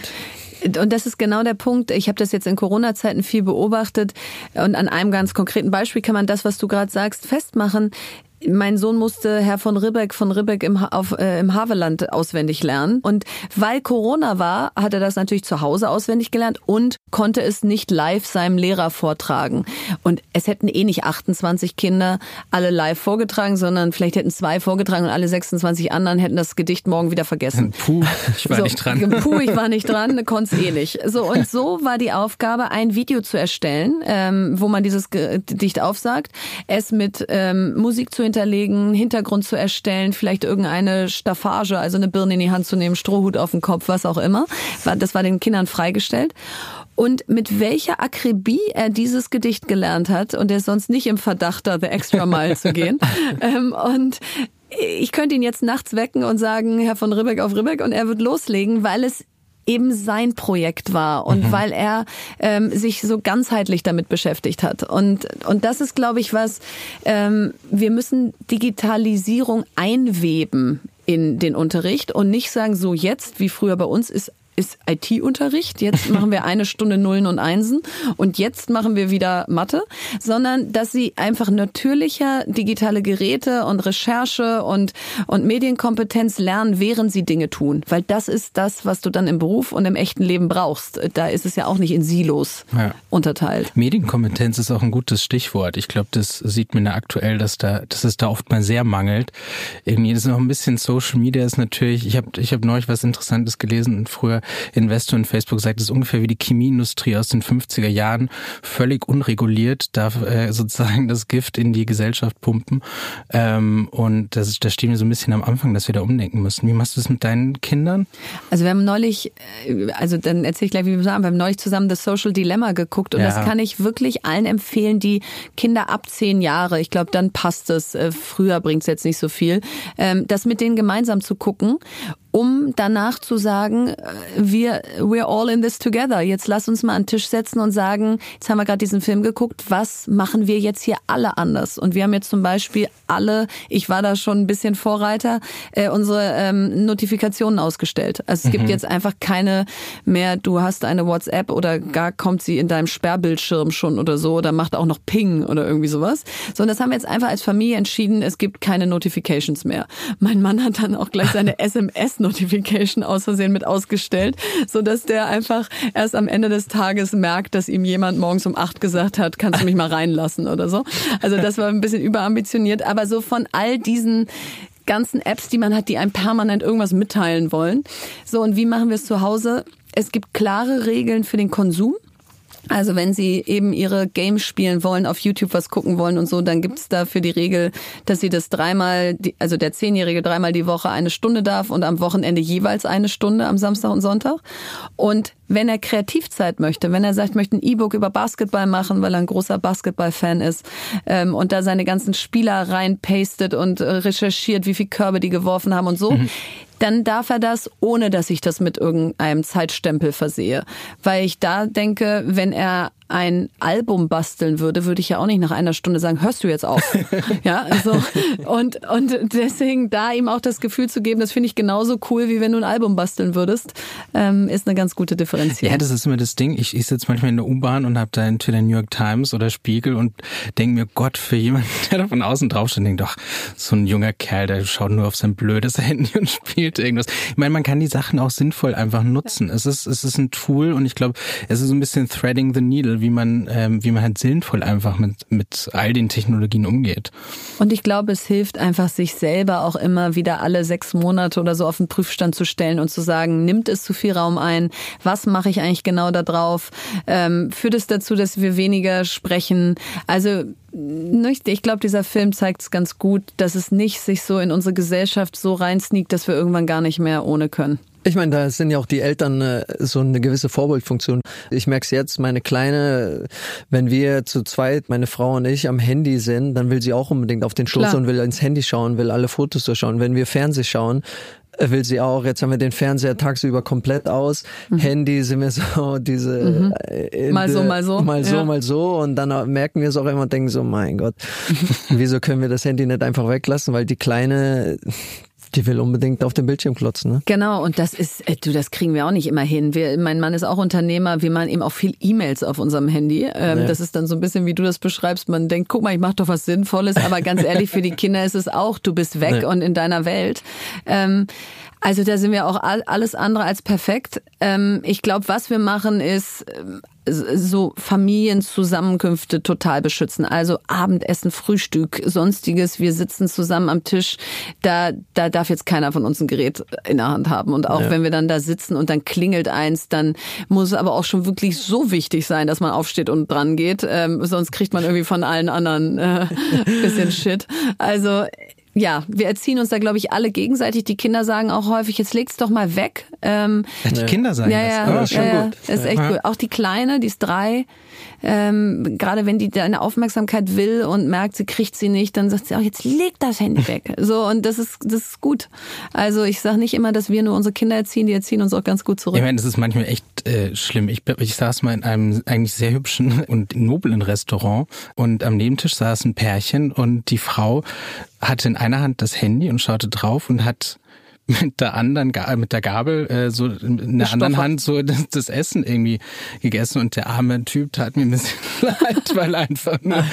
Und das ist genau der Punkt. Ich habe das jetzt in Corona-Zeiten viel beobachtet und an einem ganz konkreten Beispiel kann man das, was du gerade sagst, festmachen. Mein Sohn musste Herr von Ribbeck von Ribbeck im, auf, äh, im Haveland auswendig lernen. Und weil Corona war, hat er das natürlich zu Hause auswendig gelernt und konnte es nicht live seinem Lehrer vortragen. Und es hätten eh nicht 28 Kinder alle live vorgetragen, sondern vielleicht hätten zwei vorgetragen und alle 26 anderen hätten das Gedicht morgen wieder vergessen. Puh, ich war so, nicht dran. Puh, ich war nicht dran, konnte es eh nicht. So, und so war die Aufgabe, ein Video zu erstellen, ähm, wo man dieses Gedicht aufsagt, es mit ähm, Musik zu hinterlegen, Hintergrund zu erstellen, vielleicht irgendeine Staffage, also eine Birne in die Hand zu nehmen, Strohhut auf den Kopf, was auch immer. Das war den Kindern freigestellt. Und mit welcher Akribie er dieses Gedicht gelernt hat und er ist sonst nicht im Verdacht, da the extra mile zu gehen. Ähm, und ich könnte ihn jetzt nachts wecken und sagen, Herr von Ribbeck auf Ribbeck und er wird loslegen, weil es eben sein Projekt war und mhm. weil er ähm, sich so ganzheitlich damit beschäftigt hat. Und, und das ist, glaube ich, was, ähm, wir müssen Digitalisierung einweben in den Unterricht und nicht sagen, so jetzt, wie früher bei uns, ist ist IT-Unterricht, jetzt machen wir eine Stunde Nullen und Einsen und jetzt machen wir wieder Mathe, sondern dass sie einfach natürlicher digitale Geräte und Recherche und, und Medienkompetenz lernen, während sie Dinge tun. Weil das ist das, was du dann im Beruf und im echten Leben brauchst. Da ist es ja auch nicht in Silos ja. unterteilt. Medienkompetenz ist auch ein gutes Stichwort. Ich glaube, das sieht man ja aktuell, dass da, dass es da oft mal sehr mangelt. Irgendwie ist noch ein bisschen Social Media ist natürlich, ich habe ich hab neulich was Interessantes gelesen und früher Investor in Facebook sagt, es ist ungefähr wie die Chemieindustrie aus den 50er Jahren, völlig unreguliert, darf äh, sozusagen das Gift in die Gesellschaft pumpen. Ähm, und das, da stehen wir so ein bisschen am Anfang, dass wir da umdenken müssen. Wie machst du das mit deinen Kindern? Also wir haben neulich, äh, also dann erzähle ich gleich, wie wir sagen, wir haben neulich zusammen das Social Dilemma geguckt und ja. das kann ich wirklich allen empfehlen, die Kinder ab zehn Jahre, ich glaube, dann passt es. Äh, früher bringt es jetzt nicht so viel. Ähm, das mit denen gemeinsam zu gucken um danach zu sagen, äh, wir we're all in this together. Jetzt lass uns mal an den Tisch setzen und sagen, jetzt haben wir gerade diesen Film geguckt, was machen wir jetzt hier alle anders? Und wir haben jetzt zum Beispiel alle, ich war da schon ein bisschen Vorreiter, äh, unsere ähm, Notifikationen ausgestellt. Also es mhm. gibt jetzt einfach keine mehr, du hast eine WhatsApp oder gar kommt sie in deinem Sperrbildschirm schon oder so oder macht auch noch Ping oder irgendwie sowas. Sondern das haben wir jetzt einfach als Familie entschieden, es gibt keine Notifications mehr. Mein Mann hat dann auch gleich seine SMS Notification aus Versehen mit ausgestellt, so dass der einfach erst am Ende des Tages merkt, dass ihm jemand morgens um acht gesagt hat, kannst du mich mal reinlassen oder so. Also das war ein bisschen überambitioniert, aber so von all diesen ganzen Apps, die man hat, die einem permanent irgendwas mitteilen wollen. So, und wie machen wir es zu Hause? Es gibt klare Regeln für den Konsum. Also wenn Sie eben Ihre Games spielen wollen, auf YouTube was gucken wollen und so, dann gibt's dafür die Regel, dass Sie das dreimal, also der Zehnjährige dreimal die Woche eine Stunde darf und am Wochenende jeweils eine Stunde am Samstag und Sonntag. Und wenn er Kreativzeit möchte, wenn er sagt, möchte ein E-Book über Basketball machen, weil er ein großer Basketball-Fan ist ähm, und da seine ganzen Spieler reinpastet und äh, recherchiert, wie viel Körbe die geworfen haben und so, mhm dann darf er das, ohne dass ich das mit irgendeinem Zeitstempel versehe. Weil ich da denke, wenn er ein Album basteln würde, würde ich ja auch nicht nach einer Stunde sagen, hörst du jetzt auf? ja, also und und deswegen da ihm auch das Gefühl zu geben, das finde ich genauso cool, wie wenn du ein Album basteln würdest, ähm, ist eine ganz gute Differenzierung. Ja, das ist immer das Ding. Ich, ich sitze manchmal in der U-Bahn und habe da entweder New York Times oder Spiegel und denke mir, Gott, für jemanden, der da von außen draufsteht, denkt doch, so ein junger Kerl, der schaut nur auf sein blödes Handy und spielt irgendwas. Ich meine, man kann die Sachen auch sinnvoll einfach nutzen. Es ist es ist ein Tool und ich glaube, es ist so ein bisschen threading the needle wie man, ähm, wie man halt sinnvoll einfach mit, mit all den Technologien umgeht. Und ich glaube, es hilft einfach, sich selber auch immer wieder alle sechs Monate oder so auf den Prüfstand zu stellen und zu sagen, nimmt es zu viel Raum ein? Was mache ich eigentlich genau da drauf? Ähm, führt es dazu, dass wir weniger sprechen? Also ich glaube, dieser Film zeigt es ganz gut, dass es nicht sich so in unsere Gesellschaft so reinsneakt, dass wir irgendwann gar nicht mehr ohne können. Ich meine, da sind ja auch die Eltern äh, so eine gewisse Vorbildfunktion. Ich merke es jetzt, meine Kleine, wenn wir zu zweit, meine Frau und ich, am Handy sind, dann will sie auch unbedingt auf den Schoß Klar. und will ins Handy schauen, will alle Fotos durchschauen. Wenn wir Fernseh schauen, äh, will sie auch. Jetzt haben wir den Fernseher tagsüber komplett aus. Mhm. Handy sind wir so diese mhm. Äh, mal so, mal so. Mal so, ja. mal so. Und dann merken wir es auch immer und denken so, mein Gott, wieso können wir das Handy nicht einfach weglassen? Weil die Kleine, die will unbedingt auf dem Bildschirm klotzen, ne? Genau, und das ist, äh, du, das kriegen wir auch nicht immer hin. Wir, mein Mann ist auch Unternehmer, wir machen eben auch viel E-Mails auf unserem Handy. Ähm, ja. Das ist dann so ein bisschen, wie du das beschreibst. Man denkt, guck mal, ich mache doch was Sinnvolles, aber ganz ehrlich, für die Kinder ist es auch, du bist weg ja. und in deiner Welt. Ähm, also da sind wir auch alles andere als perfekt. Ähm, ich glaube, was wir machen, ist ähm, so Familienzusammenkünfte total beschützen. Also Abendessen, Frühstück, sonstiges. Wir sitzen zusammen am Tisch. Da, da darf jetzt keiner von uns ein Gerät in der Hand haben. Und auch ja. wenn wir dann da sitzen und dann klingelt eins, dann muss es aber auch schon wirklich so wichtig sein, dass man aufsteht und dran geht. Ähm, sonst kriegt man irgendwie von allen anderen äh, bisschen Shit. Also ja, wir erziehen uns da, glaube ich, alle gegenseitig. Die Kinder sagen auch häufig, jetzt leg's doch mal weg. Ähm, ja, die Kinder sagen ja, ja, das. Ja, ja, das ist echt gut. Auch die Kleine, die ist drei, ähm, gerade wenn die deine Aufmerksamkeit will und merkt, sie kriegt sie nicht, dann sagt sie auch, jetzt leg das Handy weg. So, und das ist, das ist gut. Also ich sage nicht immer, dass wir nur unsere Kinder erziehen, die erziehen uns auch ganz gut zurück. Ich meine, das ist manchmal echt äh, schlimm. Ich, ich saß mal in einem eigentlich sehr hübschen und noblen Restaurant und am Nebentisch saß ein Pärchen und die Frau hatte in einer Hand das Handy und schaute drauf und hat mit der anderen, mit der Gabel, äh, so in der anderen Hand so das, das, Essen irgendwie gegessen und der arme Typ tat mir ein bisschen leid, weil er einfach nur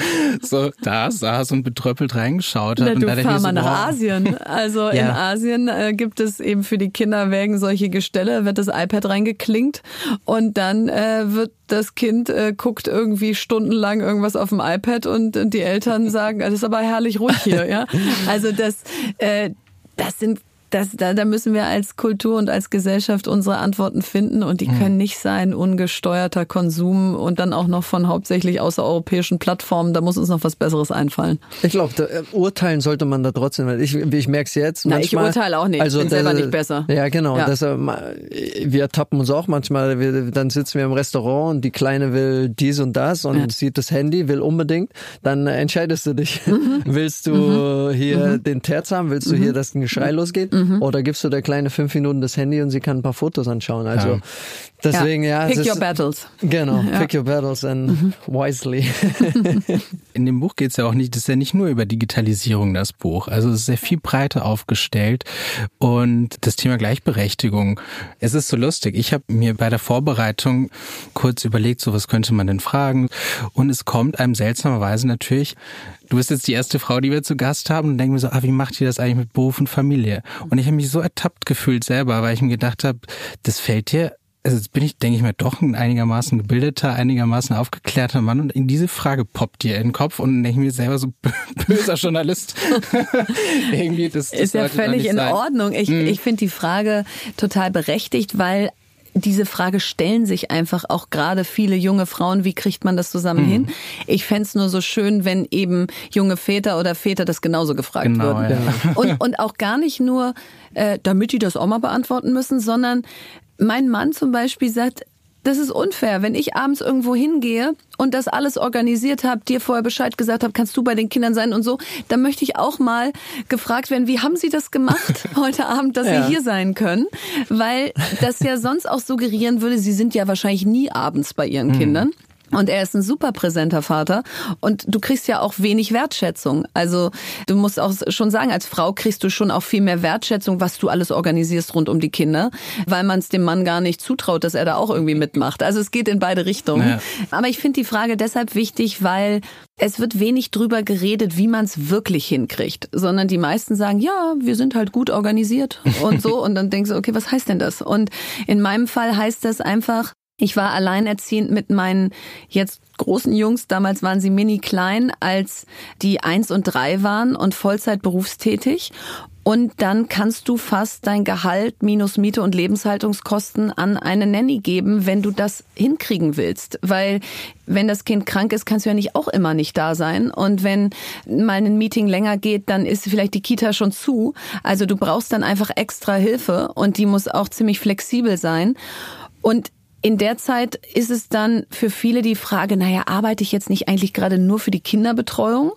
so da saß und betröppelt reingeschaut hat. Na, und du fahr mal so, nach. Asien. Also ja. in Asien äh, gibt es eben für die Kinderwägen solche Gestelle, wird das iPad reingeklinkt und dann äh, wird das Kind äh, guckt irgendwie stundenlang irgendwas auf dem iPad und, und die Eltern sagen, das ist aber herrlich ruhig hier, ja. Also das, äh, das sind das, da, da müssen wir als Kultur und als Gesellschaft unsere Antworten finden und die können nicht sein ungesteuerter Konsum und dann auch noch von hauptsächlich außereuropäischen Plattformen. Da muss uns noch was Besseres einfallen. Ich glaube, äh, urteilen sollte man da trotzdem, weil ich, ich merke es jetzt. Na, manchmal, ich urteile auch nicht. Also bin selber nicht besser. Ja, genau. Ja. Das, äh, wir ertappen uns auch manchmal. Wir, dann sitzen wir im Restaurant und die Kleine will dies und das und Ja. sieht das Handy, will unbedingt. Dann äh, entscheidest du dich. Mhm. Willst du hier den Terz haben? Willst du hier, dass ein Geschrei losgeht? Mhm. Oder gibst du der Kleine fünf Minuten das Handy und sie kann ein paar Fotos anschauen? Also deswegen, ja. es Pick ist- your battles. Genau, pick your battles and wisely. In dem Buch geht es ja auch nicht, das ist ja nicht nur über Digitalisierung das Buch. Also es ist sehr viel breiter aufgestellt und das Thema Gleichberechtigung. Es ist so lustig. Ich habe mir bei der Vorbereitung kurz überlegt, so was könnte man denn fragen und es kommt einem seltsamerweise natürlich Du bist jetzt die erste Frau, die wir zu Gast haben und denken mir so, ah, wie macht ihr das eigentlich mit Beruf und Familie? Und ich habe mich so ertappt gefühlt selber, weil ich mir gedacht habe, das fällt dir also jetzt bin ich, denke ich mal, doch ein einigermaßen gebildeter, einigermaßen aufgeklärter Mann und in diese Frage poppt dir in den Kopf und denke ich mir selber so böser Journalist. Irgendwie das, das Ist ja völlig in sein. Ordnung. Ich, ich finde die Frage total berechtigt, weil diese Frage stellen sich einfach auch gerade viele junge Frauen, wie kriegt man das zusammen hin? Ich fänd's nur so schön, wenn eben junge Väter oder Väter das genauso gefragt Genau, würden. ja. Und, und auch gar nicht nur, äh, damit die das auch mal beantworten müssen, sondern mein Mann zum Beispiel sagt, das ist unfair, wenn ich abends irgendwo hingehe und das alles organisiert habe, dir vorher Bescheid gesagt habe, kannst du bei den Kindern sein und so, dann möchte ich auch mal gefragt werden, wie haben Sie das gemacht heute Abend, dass Ja. Sie hier sein können? Weil das ja sonst auch suggerieren würde, Sie sind ja wahrscheinlich nie abends bei Ihren Kindern. Und er ist ein super präsenter Vater und du kriegst ja auch wenig Wertschätzung. Also du musst auch schon sagen, als Frau kriegst du schon auch viel mehr Wertschätzung, was du alles organisierst rund um die Kinder, weil man es dem Mann gar nicht zutraut, dass er da auch irgendwie mitmacht. Also es geht in beide Richtungen. Ja. Aber ich finde die Frage deshalb wichtig, weil es wird wenig drüber geredet, wie man es wirklich hinkriegt, sondern die meisten sagen, ja, wir sind halt gut organisiert und so. Und dann denkst du, okay, was heißt denn das? Und in meinem Fall heißt das einfach, ich war alleinerziehend mit meinen jetzt großen Jungs. Damals waren sie mini klein, als die eins und drei waren und Vollzeit berufstätig. Und dann kannst du fast dein Gehalt minus Miete und Lebenshaltungskosten an eine Nanny geben, wenn du das hinkriegen willst. Weil wenn das Kind krank ist, kannst du ja nicht auch immer nicht da sein. Und wenn mal ein Meeting länger geht, dann ist vielleicht die Kita schon zu. Also du brauchst dann einfach extra Hilfe und die muss auch ziemlich flexibel sein. Und in der Zeit ist es dann für viele die Frage, naja, arbeite ich jetzt nicht eigentlich gerade nur für die Kinderbetreuung?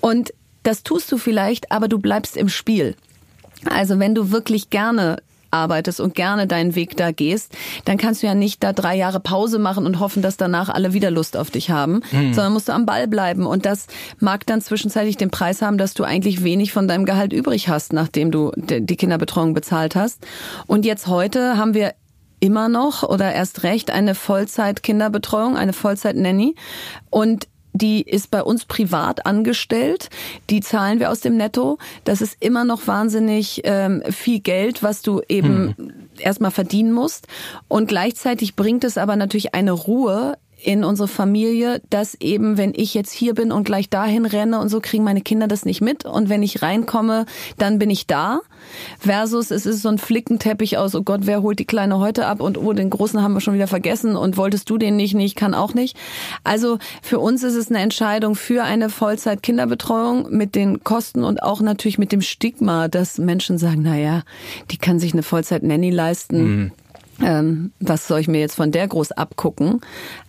Und das tust du vielleicht, aber du bleibst im Spiel. Also wenn du wirklich gerne arbeitest und gerne deinen Weg da gehst, dann kannst du ja nicht da drei Jahre Pause machen und hoffen, dass danach alle wieder Lust auf dich haben, sondern musst du am Ball bleiben. Und das mag dann zwischenzeitlich den Preis haben, dass du eigentlich wenig von deinem Gehalt übrig hast, nachdem du die Kinderbetreuung bezahlt hast. Und jetzt heute haben wir immer noch oder erst recht eine Vollzeit-Kinderbetreuung, eine Vollzeit-Nanny. Und die ist bei uns privat angestellt. Die zahlen wir aus dem Netto. Das ist immer noch wahnsinnig ähm, viel Geld, was du eben erstmal verdienen musst. Und gleichzeitig bringt es aber natürlich eine Ruhe in unsere Familie, dass eben, wenn ich jetzt hier bin und gleich dahin renne und so, kriegen meine Kinder das nicht mit. Und wenn ich reinkomme, dann bin ich da. Versus, es ist so ein Flickenteppich aus, oh Gott, wer holt die Kleine heute ab? Und oh, den Großen haben wir schon wieder vergessen. Und wolltest du den nicht? nicht, kann auch nicht. Also für uns ist es eine Entscheidung für eine Vollzeit-Kinderbetreuung mit den Kosten und auch natürlich mit dem Stigma, dass Menschen sagen, na ja, die kann sich eine Vollzeit-Nanny leisten ähm, was soll ich mir jetzt von der groß abgucken?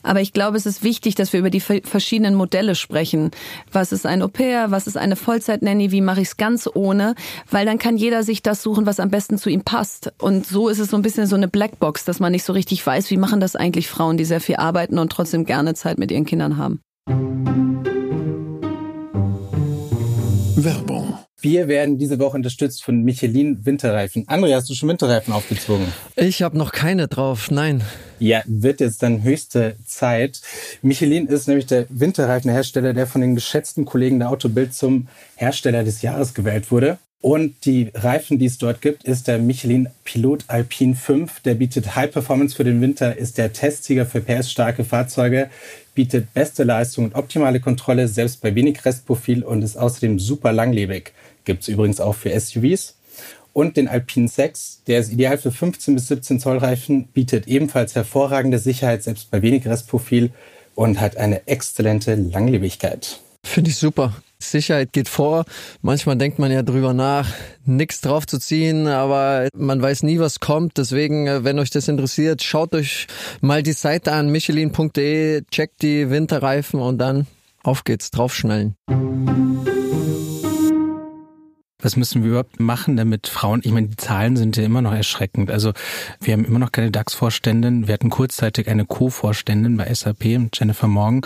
Aber ich glaube, es ist wichtig, dass wir über die ver- verschiedenen Modelle sprechen. Was ist ein Au-pair? Was ist eine Vollzeit-Nanny? Wie mache ich es ganz ohne? Weil dann kann jeder sich das suchen, was am besten zu ihm passt. Und so ist es so ein bisschen so eine Blackbox, dass man nicht so richtig weiß, wie machen das eigentlich Frauen, die sehr viel arbeiten und trotzdem gerne Zeit mit ihren Kindern haben. Werbung. Wir werden diese Woche unterstützt von Michelin Winterreifen. André, hast du schon Winterreifen aufgezogen? Ich habe noch keine drauf, nein. Ja, wird jetzt dann höchste Zeit. Michelin ist nämlich der Winterreifenhersteller, der von den geschätzten Kollegen der Autobild zum Hersteller des Jahres gewählt wurde. Und die Reifen, die es dort gibt, ist der Michelin Pilot Alpine 5. Der bietet High Performance für den Winter, ist der Testsieger für PS-starke Fahrzeuge, bietet beste Leistung und optimale Kontrolle, selbst bei wenig Restprofil und ist außerdem super langlebig. Gibt es übrigens auch für SUVs. Und den Alpine 6, der ist ideal für 15 bis 17 Zoll Reifen, bietet ebenfalls hervorragende Sicherheit, selbst bei wenig Restprofil und hat eine exzellente Langlebigkeit. Finde ich super. Sicherheit geht vor. Manchmal denkt man ja drüber nach, nichts drauf zu ziehen, aber man weiß nie, was kommt. Deswegen, äh, wenn euch das interessiert, schaut euch mal die Seite an, michelin.de, checkt die Winterreifen und dann auf geht's, draufschnallen. Was müssen wir überhaupt machen, damit Frauen, ich meine, die Zahlen sind ja immer noch erschreckend. Also wir haben immer noch keine DAX-Vorständin. Wir hatten kurzzeitig eine Co-Vorständin bei SAP, Jennifer Morgan.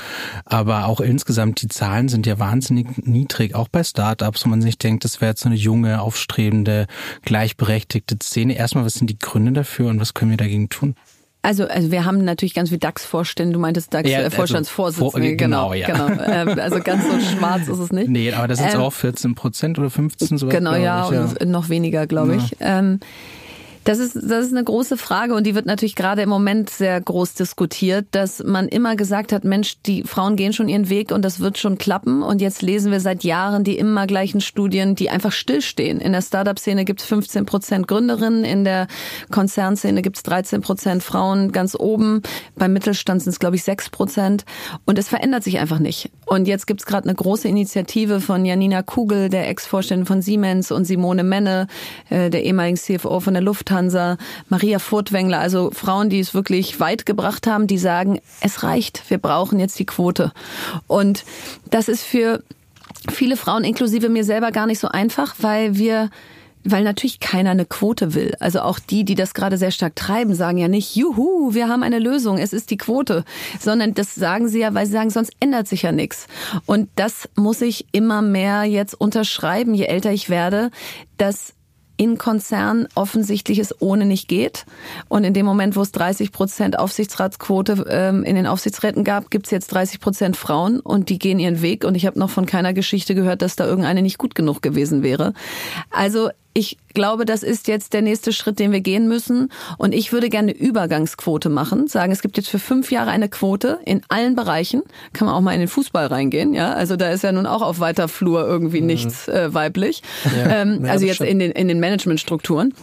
Aber auch insgesamt, die Zahlen sind ja wahnsinnig niedrig, auch bei Startups, wo man sich denkt, das wäre jetzt so eine junge, aufstrebende, gleichberechtigte Szene. Erstmal, was sind die Gründe dafür und was können wir dagegen tun? Also, also wir haben natürlich ganz viel DAX-Vorstände. Du meintest DAX-Vorstandsvorsitzende. Ja, also, genau, genau, ja. genau. Ähm, also ganz so schwarz ist es nicht. Nee, aber das sind Ähm, auch 14 Prozent oder 15 sowas. Genau, ja, ich, ja. und noch weniger, glaube ich. Ähm, das ist, das ist eine große Frage und die wird natürlich gerade im Moment sehr groß diskutiert, dass man immer gesagt hat, Mensch, die Frauen gehen schon ihren Weg und das wird schon klappen. Und jetzt lesen wir seit Jahren die immer gleichen Studien, die einfach stillstehen. In der Startup-Szene gibt es 15 Prozent Gründerinnen, in der Konzernszene gibt es 13 Prozent Frauen ganz oben, beim Mittelstand sind es, glaube ich, 6 Prozent. Und es verändert sich einfach nicht. Und jetzt gibt es gerade eine große Initiative von Janina Kugel, der Ex-Vorständin von Siemens und Simone Menne, äh, der ehemaligen CFO von der Lufthansa, Maria Furtwängler, also Frauen, die es wirklich weit gebracht haben, die sagen, es reicht, wir brauchen jetzt die Quote. Und das ist für viele Frauen, inklusive mir selber, gar nicht so einfach, weil wir weil natürlich keiner eine Quote will. Also auch die, die das gerade sehr stark treiben, sagen ja nicht, juhu, wir haben eine Lösung, es ist die Quote, sondern das sagen sie ja, weil sie sagen, sonst ändert sich ja nichts. Und das muss ich immer mehr jetzt unterschreiben, je älter ich werde, dass in Konzernen offensichtlich es ohne nicht geht. Und in dem Moment, wo es 30 Prozent Aufsichtsratsquote ähm, in den Aufsichtsräten gab, gibt es jetzt 30 Prozent Frauen und die gehen ihren Weg. Und ich habe noch von keiner Geschichte gehört, dass da irgendeine nicht gut genug gewesen wäre. Also ich glaube, das ist jetzt der nächste Schritt, den wir gehen müssen. Und ich würde gerne eine Übergangsquote machen. Sagen, es gibt jetzt für fünf Jahre eine Quote in allen Bereichen. Kann man auch mal in den Fußball reingehen, ja. Also da ist ja nun auch auf weiter Flur irgendwie nichts äh, weiblich. Ja. Ähm, Ja, also jetzt in den, in den Managementstrukturen.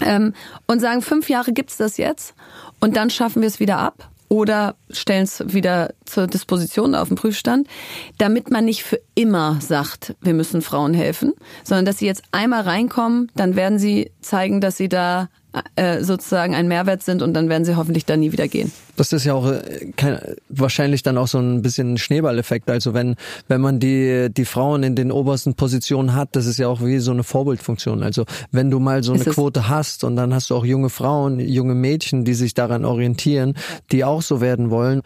Ähm, und sagen, fünf Jahre gibt's das jetzt und dann schaffen wir es wieder ab oder stellen es wieder zur Disposition auf den Prüfstand, damit man nicht für immer sagt, wir müssen Frauen helfen, sondern dass sie jetzt einmal reinkommen, dann werden sie zeigen, dass sie da äh, sozusagen ein Mehrwert sind und dann werden sie hoffentlich da nie wieder gehen. Das ist ja auch äh, kein, wahrscheinlich dann auch so ein bisschen Schneeballeffekt. Also wenn wenn man die die Frauen in den obersten Positionen hat, das ist ja auch wie so eine Vorbildfunktion. Also wenn du mal so eine. Quote hast und dann hast du auch junge Frauen, junge Mädchen, die sich daran orientieren, die auch so werden wollen.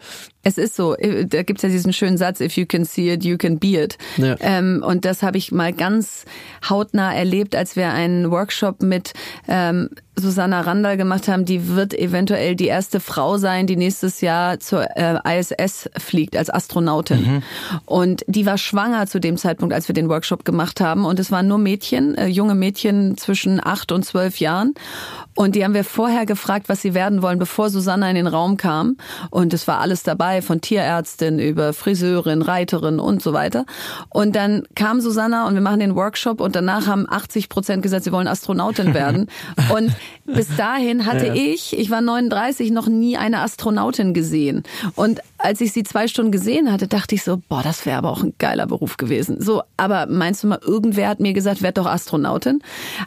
Es ist so, äh, da gibt's ja diesen schönen Satz, if you can see it, you can be it. Ja. Ähm, und das habe ich mal ganz hautnah erlebt, als wir einen Workshop mit ähm, Susanna Randall gemacht haben. Die wird eventuell die erste Frau sein, die nächstes Jahr zur äh, ISS fliegt als Astronautin. Und die war schwanger zu dem Zeitpunkt, als wir den Workshop gemacht haben. Und es waren nur Mädchen, äh, junge Mädchen zwischen acht und zwölf Jahren. Und die haben wir vorher gefragt, was sie werden wollen, bevor Susanna in den Raum kam. Und es war alles dabei, von Tierärztin über Friseurin, Reiterin und so weiter. Und dann kam Susanna und wir machen den Workshop und danach haben 80 Prozent gesagt, sie wollen Astronautin werden. Und bis dahin hatte ich, ich war 39, noch nie eine Astronautin gesehen. Und als ich sie zwei Stunden gesehen hatte, dachte ich so, boah, das wäre aber auch ein geiler Beruf gewesen. So, aber meinst du mal, irgendwer hat mir gesagt, werd doch Astronautin?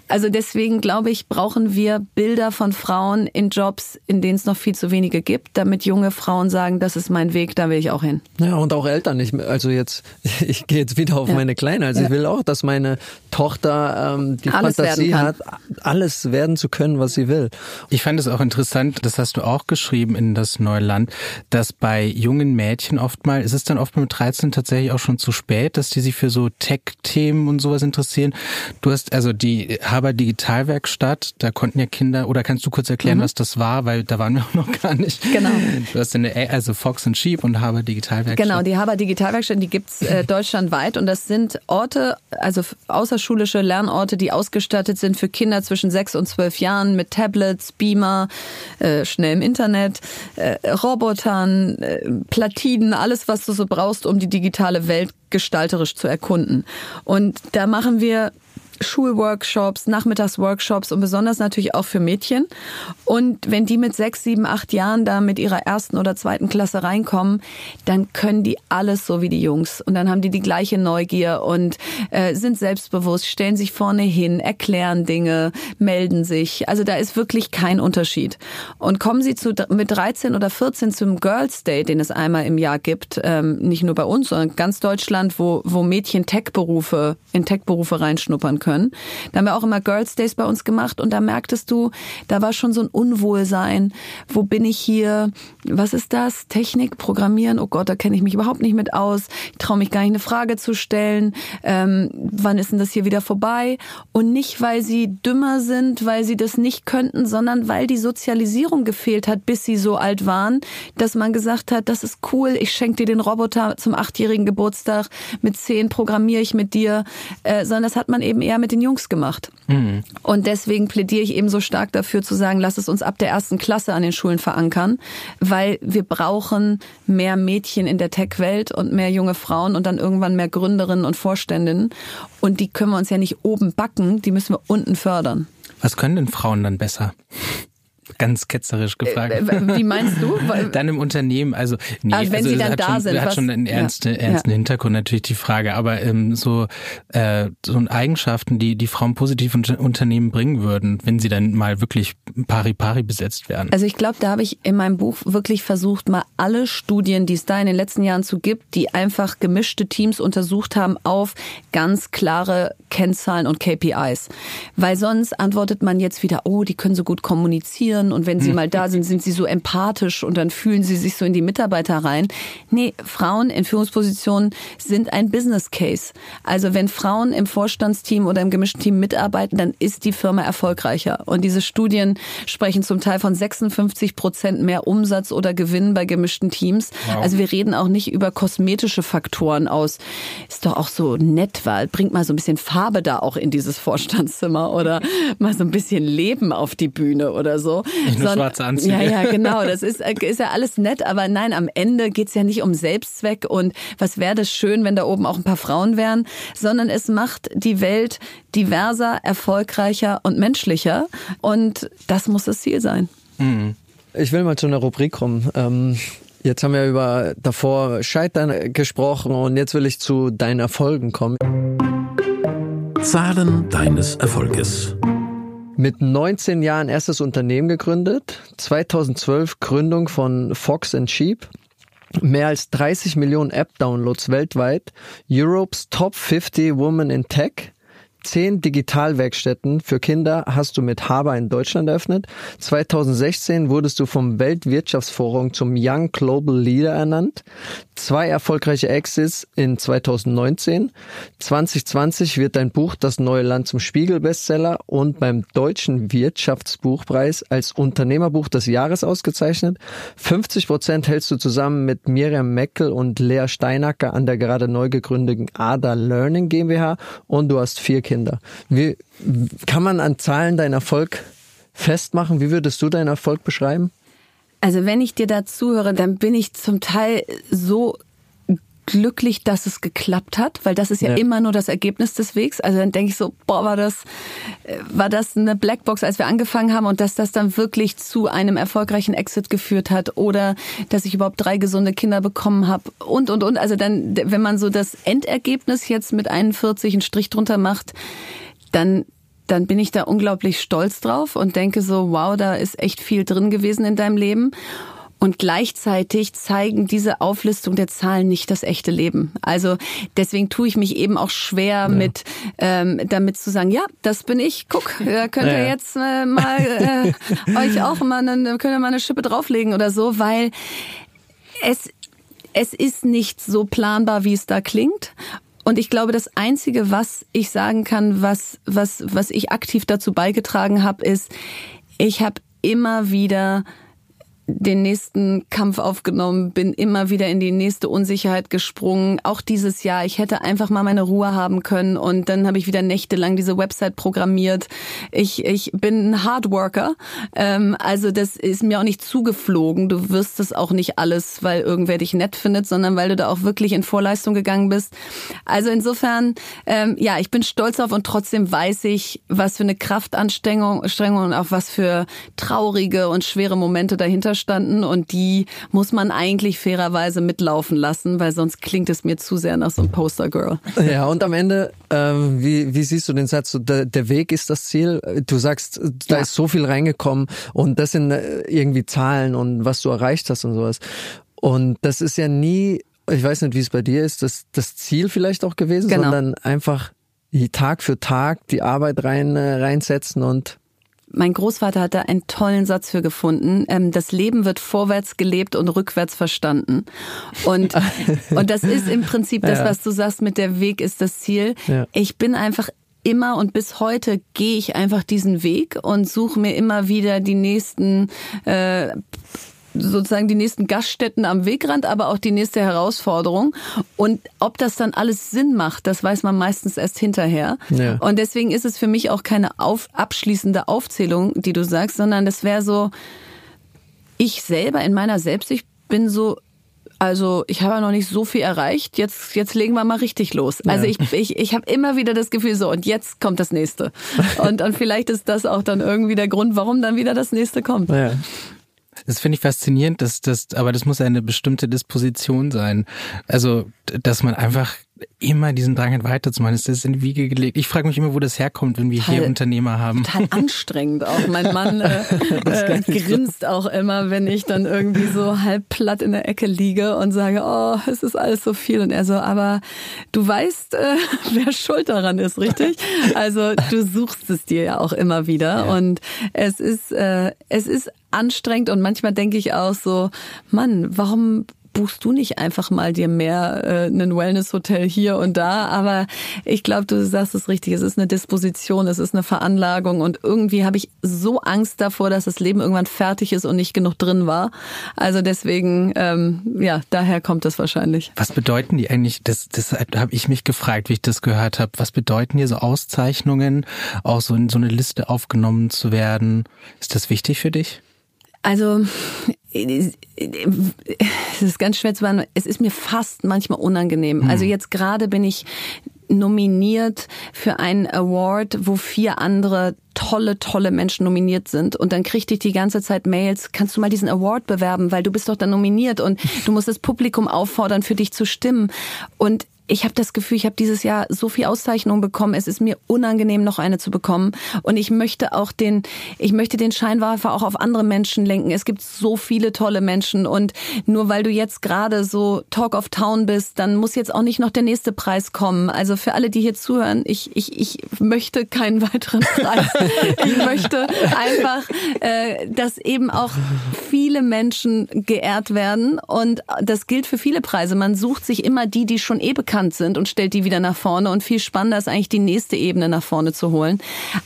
Also deswegen glaube ich, brauchen wir Bilder von Frauen in Jobs, in denen es noch viel zu wenige gibt, damit junge Frauen sagen, das ist mein Weg, da will ich auch hin. Ja, und auch Eltern. Ich, also jetzt, ich gehe jetzt wieder auf Ja. meine Kleine. Also ich will auch, dass meine Tochter ähm, die Alles Fantasie hat, alles werden zu können, was sie will. Ich fand es auch interessant, das hast du auch geschrieben in das Neuland, dass bei jungen Mädchen oftmal, ist es dann oft mit 13 tatsächlich auch schon zu spät, dass die sich für so Tech-Themen und sowas interessieren. Du hast also die Haber Digitalwerkstatt, da konnten ja Kinder, oder kannst du kurz erklären, Mhm. was das war, weil da waren wir auch noch gar nicht. Genau. Du hast eine, also Fox and Sheep und Haber Digitalwerkstatt. Genau, die Haber Digitalwerkstatt, die gibt's äh, deutschlandweit und das sind Orte, also außerschulische Lernorte, die ausgestattet sind für Kinder zwischen sechs und zwölf Jahren mit Tablets, Beamer, äh, schnellem Internet, äh, Robotern, äh, Platinen, alles, was du so brauchst, um die digitale Welt gestalterisch zu erkunden. Und da machen wir Schulworkshops, Nachmittagsworkshops und besonders natürlich auch für Mädchen. Und wenn die mit sechs, sieben, acht Jahren da mit ihrer ersten oder zweiten Klasse reinkommen, dann können die alles so wie die Jungs. Und dann haben die die gleiche Neugier und äh, sind selbstbewusst, stellen sich vorne hin, erklären Dinge, melden sich. Also da ist wirklich kein Unterschied. Und kommen sie zu, mit 13 oder 14 zum Girls Day, den es einmal im Jahr gibt, ähm, nicht nur bei uns, sondern ganz Deutschland, wo, wo Mädchen Tech-Berufe, in Tech-Berufe reinschnuppern können. Da haben wir auch immer Girls Days bei uns gemacht und da merktest du, da war schon so ein Unwohlsein. Wo bin ich hier? Was ist das? Technik, Programmieren? Oh Gott, da kenne ich mich überhaupt nicht mit aus. Ich traue mich gar nicht, eine Frage zu stellen. Ähm, wann ist denn das hier wieder vorbei? Und nicht, weil sie dümmer sind, weil sie das nicht könnten, sondern weil die Sozialisierung gefehlt hat, bis sie so alt waren, dass man gesagt hat, das ist cool, ich schenke dir den Roboter zum achtjährigen Geburtstag, mit zehn programmiere ich mit dir, äh, sondern das hat man eben eher mit den Jungs gemacht. Und deswegen plädiere ich eben so stark dafür zu sagen, lass es uns ab der ersten Klasse an den Schulen verankern, weil wir brauchen mehr Mädchen in der Tech-Welt und mehr junge Frauen und dann irgendwann mehr Gründerinnen und Vorständinnen. Und die können wir uns ja nicht oben backen, die müssen wir unten fördern. Was können denn Frauen dann besser? Ganz ketzerisch gefragt. Äh, Wie meinst du? Dann im Unternehmen, also nee, Ah, wenn also sie das dann da schon, sind, hat was- schon einen ja, ernsten, ernsten ja. Hintergrund natürlich die Frage, aber ähm, so äh, so Eigenschaften, die die Frauen positiv in Unternehmen bringen würden, wenn sie dann mal wirklich pari pari besetzt werden. Also ich glaube, da habe ich in meinem Buch wirklich versucht, mal alle Studien, die es da in den letzten Jahren zu gibt, die einfach gemischte Teams untersucht haben auf ganz klare Kennzahlen und KPIs. Weil sonst antwortet man jetzt wieder, oh, die können so gut kommunizieren und wenn sie mal da sind, sind sie so empathisch und dann fühlen sie sich so in die Mitarbeiter rein. Nee, Frauen in Führungspositionen sind ein Business Case. Also wenn Frauen im Vorstandsteam oder im gemischten Team mitarbeiten, dann ist die Firma erfolgreicher. Und diese Studien sprechen zum Teil von 56 Prozent mehr Umsatz oder Gewinn bei gemischten Teams. Also wir reden auch nicht über kosmetische Faktoren aus. Ist doch auch so nett, weil bringt mal so ein bisschen Farbe da auch in dieses Vorstandszimmer oder mal so ein bisschen Leben auf die Bühne oder so. Nicht nur Sondern- schwarze Anzüge. Ja, ja, genau. Das ist, ist ja alles nett, aber nein, am Ende geht's ja nicht um Selbstzweck und was wäre das schön, wenn da oben auch ein paar Frauen wären, sondern es macht die Welt diverser, erfolgreicher und menschlicher und das muss das Ziel sein. Ich will mal zu einer Rubrik kommen. Ähm, jetzt haben wir über davor Scheitern gesprochen und jetzt will ich zu deinen Erfolgen kommen. Zahlen deines Erfolges. Mit 19 Jahren erstes Unternehmen gegründet, 2012 Gründung von Fox and Sheep, mehr als 30 Millionen App-Downloads weltweit, Europe's Top 50 Women in Tech, 10 Digitalwerkstätten für Kinder hast du mit Haber in Deutschland eröffnet. 2016 wurdest du vom Weltwirtschaftsforum zum Young Global Leader ernannt. Zwei erfolgreiche Exits in 2019. 2020 wird dein Buch Das neue Land zum Spiegel-Bestseller und beim Deutschen Wirtschaftsbuchpreis als Unternehmerbuch des Jahres ausgezeichnet. 50 Prozent hältst du zusammen mit Miriam Meckel und Lea Steinacker an der gerade neu gegründeten Ada Learning GmbH und du hast vier Kinder. Wie kann man an Zahlen deinen Erfolg festmachen? Wie würdest du deinen Erfolg beschreiben? Also wenn ich dir da zuhöre, dann bin ich zum Teil so glücklich, dass es geklappt hat, weil das ist ja, Ja. immer nur das Ergebnis des Wegs. Also dann denke ich so, boah, war das, äh, war das eine Blackbox, als wir angefangen haben und dass das dann wirklich zu einem erfolgreichen Exit geführt hat oder dass ich überhaupt drei gesunde Kinder bekommen habe und, und, und. Also dann, wenn man so das Endergebnis jetzt mit 41 einen Strich drunter macht, dann dann bin ich da unglaublich stolz drauf und denke so, wow, da ist echt viel drin gewesen in deinem Leben. Und gleichzeitig zeigen diese Auflistung der Zahlen nicht das echte Leben. Also deswegen tue ich mich eben auch schwer ja. mit ähm, damit zu sagen, ja, das bin ich. Guck, äh, könnt ihr ja. jetzt äh, mal äh, euch auch mal eine, könnt ihr mal eine Schippe drauflegen oder so, weil es es ist nicht so planbar, wie es da klingt. Und ich glaube, das Einzige, was ich sagen kann, was, was, was ich aktiv dazu beigetragen habe, ist, ich habe immer wieder den nächsten Kampf aufgenommen, bin immer wieder in die nächste Unsicherheit gesprungen. Auch dieses Jahr, ich hätte einfach mal meine Ruhe haben können und dann habe ich wieder nächtelang diese Website programmiert. Ich, ich bin ein Hardworker, ähm, also das ist mir auch nicht zugeflogen. Du wirst das auch nicht alles, weil irgendwer dich nett findet, sondern weil du da auch wirklich in Vorleistung gegangen bist. Also insofern, ähm, ja, ich bin stolz auf und trotzdem weiß ich, was für eine Kraftanstrengung und auch was für traurige und schwere Momente dahinter standen und die muss man eigentlich fairerweise mitlaufen lassen, weil sonst klingt es mir zu sehr nach so einem Postergirl. Ja, und am Ende, ähm, wie, wie siehst du den Satz, der, der Weg ist das Ziel? Du sagst, da ja. ist so viel reingekommen und das sind äh, irgendwie Zahlen und was du erreicht hast und sowas. Und das ist ja nie, ich weiß nicht, wie es bei dir ist, das, das Ziel vielleicht auch gewesen, genau. sondern einfach Tag für Tag die Arbeit rein, äh, reinsetzen und mein Großvater hat da einen tollen Satz für gefunden. Ähm, das Leben wird vorwärts gelebt und rückwärts verstanden. Und, und das ist im Prinzip das, was du sagst mit der Weg ist das Ziel. Ja. Ich bin einfach immer und bis heute gehe ich einfach diesen Weg und suche mir immer wieder die nächsten äh, sozusagen die nächsten Gaststätten am Wegrand, aber auch die nächste Herausforderung. Und ob das dann alles Sinn macht, das weiß man meistens erst hinterher. Ja. Und deswegen ist es für mich auch keine auf, abschließende Aufzählung, die du sagst, sondern das wäre so, ich selber in meiner Selbstsicht bin so also ich habe ja noch nicht so viel erreicht. Jetzt jetzt legen wir mal richtig los. Also ja. ich ich ich habe immer wieder das Gefühl so und jetzt kommt das nächste. Und dann vielleicht ist das auch dann irgendwie der Grund, warum dann wieder das nächste kommt. Ja. Das finde ich faszinierend, dass das, aber das muss eine bestimmte Disposition sein. Also, dass man einfach immer diesen Drang hat, weiterzumachen. Ist das in die Wiege gelegt? Ich frage mich immer, wo das herkommt, wenn wir total, hier Unternehmer haben. Total anstrengend auch. Mein Mann äh, äh, grinst auch immer, wenn ich dann irgendwie so halb platt in der Ecke liege und sage, oh, es ist alles so viel. Und er so, aber du weißt, äh, wer schuld daran ist, richtig? Also du suchst es dir ja auch immer wieder. Ja. Und es ist, äh, es ist anstrengend und manchmal denke ich auch so, Mann, warum buchst du nicht einfach mal dir mehr äh, ein Wellness-Hotel hier und da? Aber ich glaube, du sagst es richtig. Es ist eine Disposition, es ist eine Veranlagung und irgendwie habe ich so Angst davor, dass das Leben irgendwann fertig ist und nicht genug drin war. Also deswegen, ähm, ja, daher kommt das wahrscheinlich. Was bedeuten die eigentlich? Das, das habe ich mich gefragt, wie ich das gehört habe. Was bedeuten hier so Auszeichnungen, auch so in so eine Liste aufgenommen zu werden? Ist das wichtig für dich? Also es ist ganz schwer zu beantworten. Es ist mir fast manchmal unangenehm. Hm. Also jetzt gerade bin ich nominiert für einen Award, wo vier andere tolle, tolle Menschen nominiert sind. Und dann kriegte ich die ganze Zeit Mails, kannst du mal diesen Award bewerben, weil du bist doch da nominiert und du musst das Publikum auffordern, für dich zu stimmen. Und ich habe das Gefühl, ich habe dieses Jahr so viel Auszeichnungen bekommen. Es ist mir unangenehm, noch eine zu bekommen. Und ich möchte auch den, ich möchte den Scheinwerfer auch auf andere Menschen lenken. Es gibt so viele tolle Menschen. Und nur weil du jetzt gerade so Talk of Town bist, dann muss jetzt auch nicht noch der nächste Preis kommen. Also für alle, die hier zuhören, ich, ich, ich möchte keinen weiteren Preis. ich möchte einfach, äh, dass eben auch viele Menschen geehrt werden. Und das gilt für viele Preise. Man sucht sich immer die, die schon eh bekannt bekannt sind und stellt die wieder nach vorne. Und viel spannender ist eigentlich die nächste Ebene nach vorne zu holen.